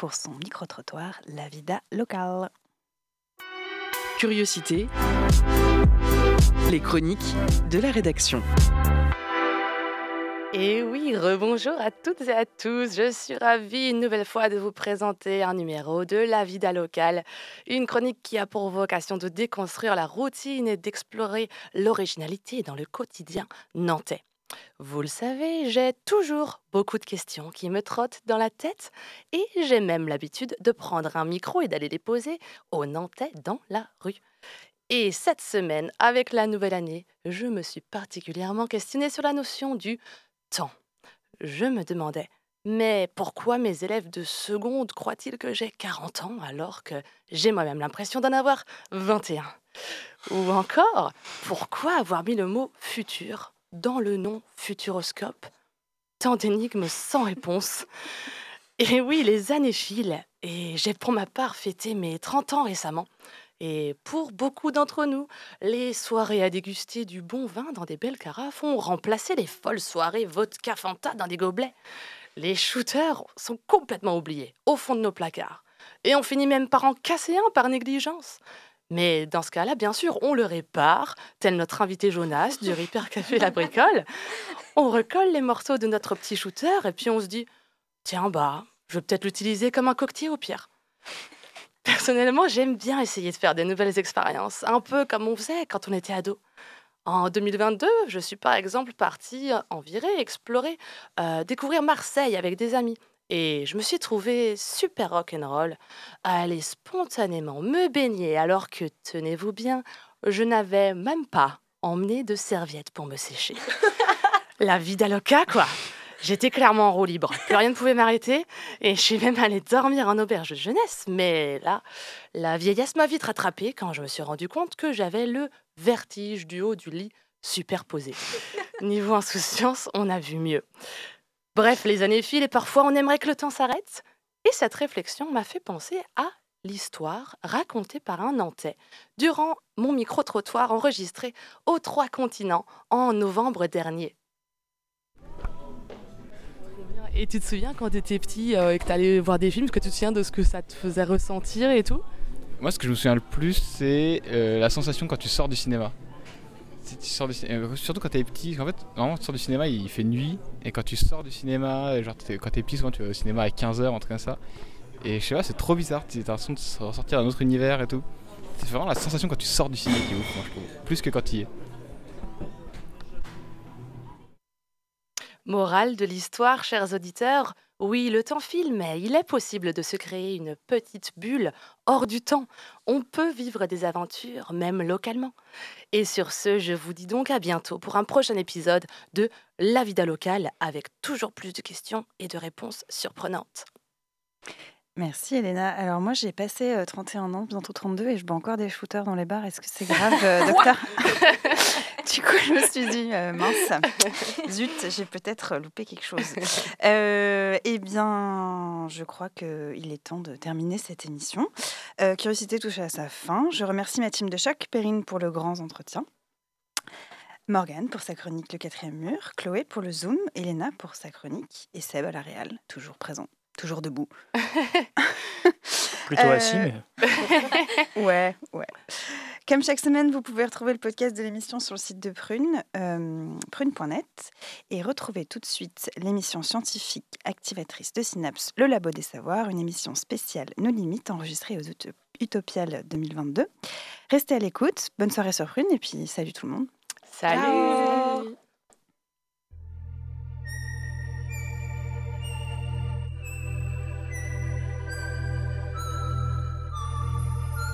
Pour son micro-trottoir La Vida Locale. Curiosité. Les chroniques de la rédaction. Et oui, rebonjour à toutes et à tous. Je suis ravie une nouvelle fois de vous présenter un numéro de La Vida Locale, une chronique qui a pour vocation de déconstruire la routine et d'explorer l'originalité dans le quotidien nantais. Vous le savez, j'ai toujours beaucoup de questions qui me trottent dans la tête et j'ai même l'habitude de prendre un micro et d'aller les poser aux Nantais dans la rue. Et cette semaine, avec la nouvelle année, je me suis particulièrement questionnée sur la notion du temps. Je me demandais, mais pourquoi mes élèves de seconde croient-ils que j'ai 40 ans alors que j'ai moi-même l'impression d'en avoir 21 Ou encore, pourquoi avoir mis le mot futur dans le nom futuroscope Tant d'énigmes sans réponse. Et oui, les années filent, et j'ai pour ma part fêté mes 30 ans récemment. Et pour beaucoup d'entre nous, les soirées à déguster du bon vin dans des belles carafes ont remplacé les folles soirées vodka Fanta dans des gobelets. Les shooters sont complètement oubliés au fond de nos placards. Et on finit même par en casser un par négligence. Mais dans ce cas-là, bien sûr, on le répare, tel notre invité Jonas du Ripper Café La Bricole. <laughs> On recolle les morceaux de notre petit shooter et puis on se dit Tiens, bah, je vais peut-être l'utiliser comme un coquetier au pire. Personnellement, j'aime bien essayer de faire des nouvelles expériences, un peu comme on faisait quand on était ado. En 2022, je suis par exemple partie en virée, explorer, euh, découvrir Marseille avec des amis. Et je me suis trouvée super rock'n'roll, à aller spontanément me baigner alors que, tenez-vous bien, je n'avais même pas emmené de serviette pour me sécher. <laughs> La vie d'Aloca, quoi J'étais clairement en roue libre. Plus rien ne pouvait m'arrêter. Et je suis même allée dormir en auberge de jeunesse. Mais là, la vieillesse m'a vite rattrapée quand je me suis rendu compte que j'avais le vertige du haut du lit superposé. <laughs> Niveau insouciance, on a vu mieux. Bref, les années filent et parfois on aimerait que le temps s'arrête. Et cette réflexion m'a fait penser à l'histoire racontée par un Nantais durant mon micro-trottoir enregistré aux trois continents en novembre dernier. Et tu te souviens quand tu étais petit euh, et que tu allais voir des films, que tu te souviens de ce que ça te faisait ressentir et tout? Moi, ce que je me souviens le plus, c'est euh, la sensation quand tu sors du cinéma. Tu sors du ciné- euh, surtout quand t'es petit, en fait, normalement, tu sors du cinéma, il fait nuit, et quand tu sors du cinéma, genre t'es- quand t'es petit, souvent tu vas au cinéma à 15h, un truc comme ça, et je sais pas, c'est trop bizarre, t'as l'impression de ressortir d'un autre univers et tout. C'est vraiment la sensation quand tu sors du cinéma qui est ouf, moi je trouve, plus que quand tu y es. Morale de l'histoire, chers auditeurs, oui, le temps file, mais il est possible de se créer une petite bulle hors du temps. On peut vivre des aventures, même localement. Et sur ce, je vous dis donc à bientôt pour un prochain épisode de La Vida locale avec toujours plus de questions et de réponses surprenantes. Merci Elena. Alors moi j'ai passé euh, 31 ans, bientôt 32 et je bois encore des shooters dans les bars. Est-ce que c'est <laughs> grave, euh, docteur? <laughs> Du coup je me suis dit, euh, mince, <laughs> zut, j'ai peut-être loupé quelque chose. Euh, eh bien, je crois qu'il est temps de terminer cette émission. Euh, Curiosité touche à sa fin. Je remercie ma team de choc, Perrine pour le grand entretien. Morgane pour sa chronique Le quatrième mur, Chloé pour le Zoom, Elena pour sa chronique et Seb à la Réal, toujours présent, toujours debout. <laughs> Plutôt assis, Euh, mais. <laughs> ouais, ouais. Comme chaque semaine, vous pouvez retrouver le podcast de l'émission sur le site de Prune, euh, prune.net, et retrouver tout de suite l'émission scientifique activatrice de Synapse, le Labo des Savoirs, une émission spéciale No Limites enregistrée aux Ut- Utopiales 2022. Restez à l'écoute, bonne soirée sur Prune, et puis salut tout le monde. Salut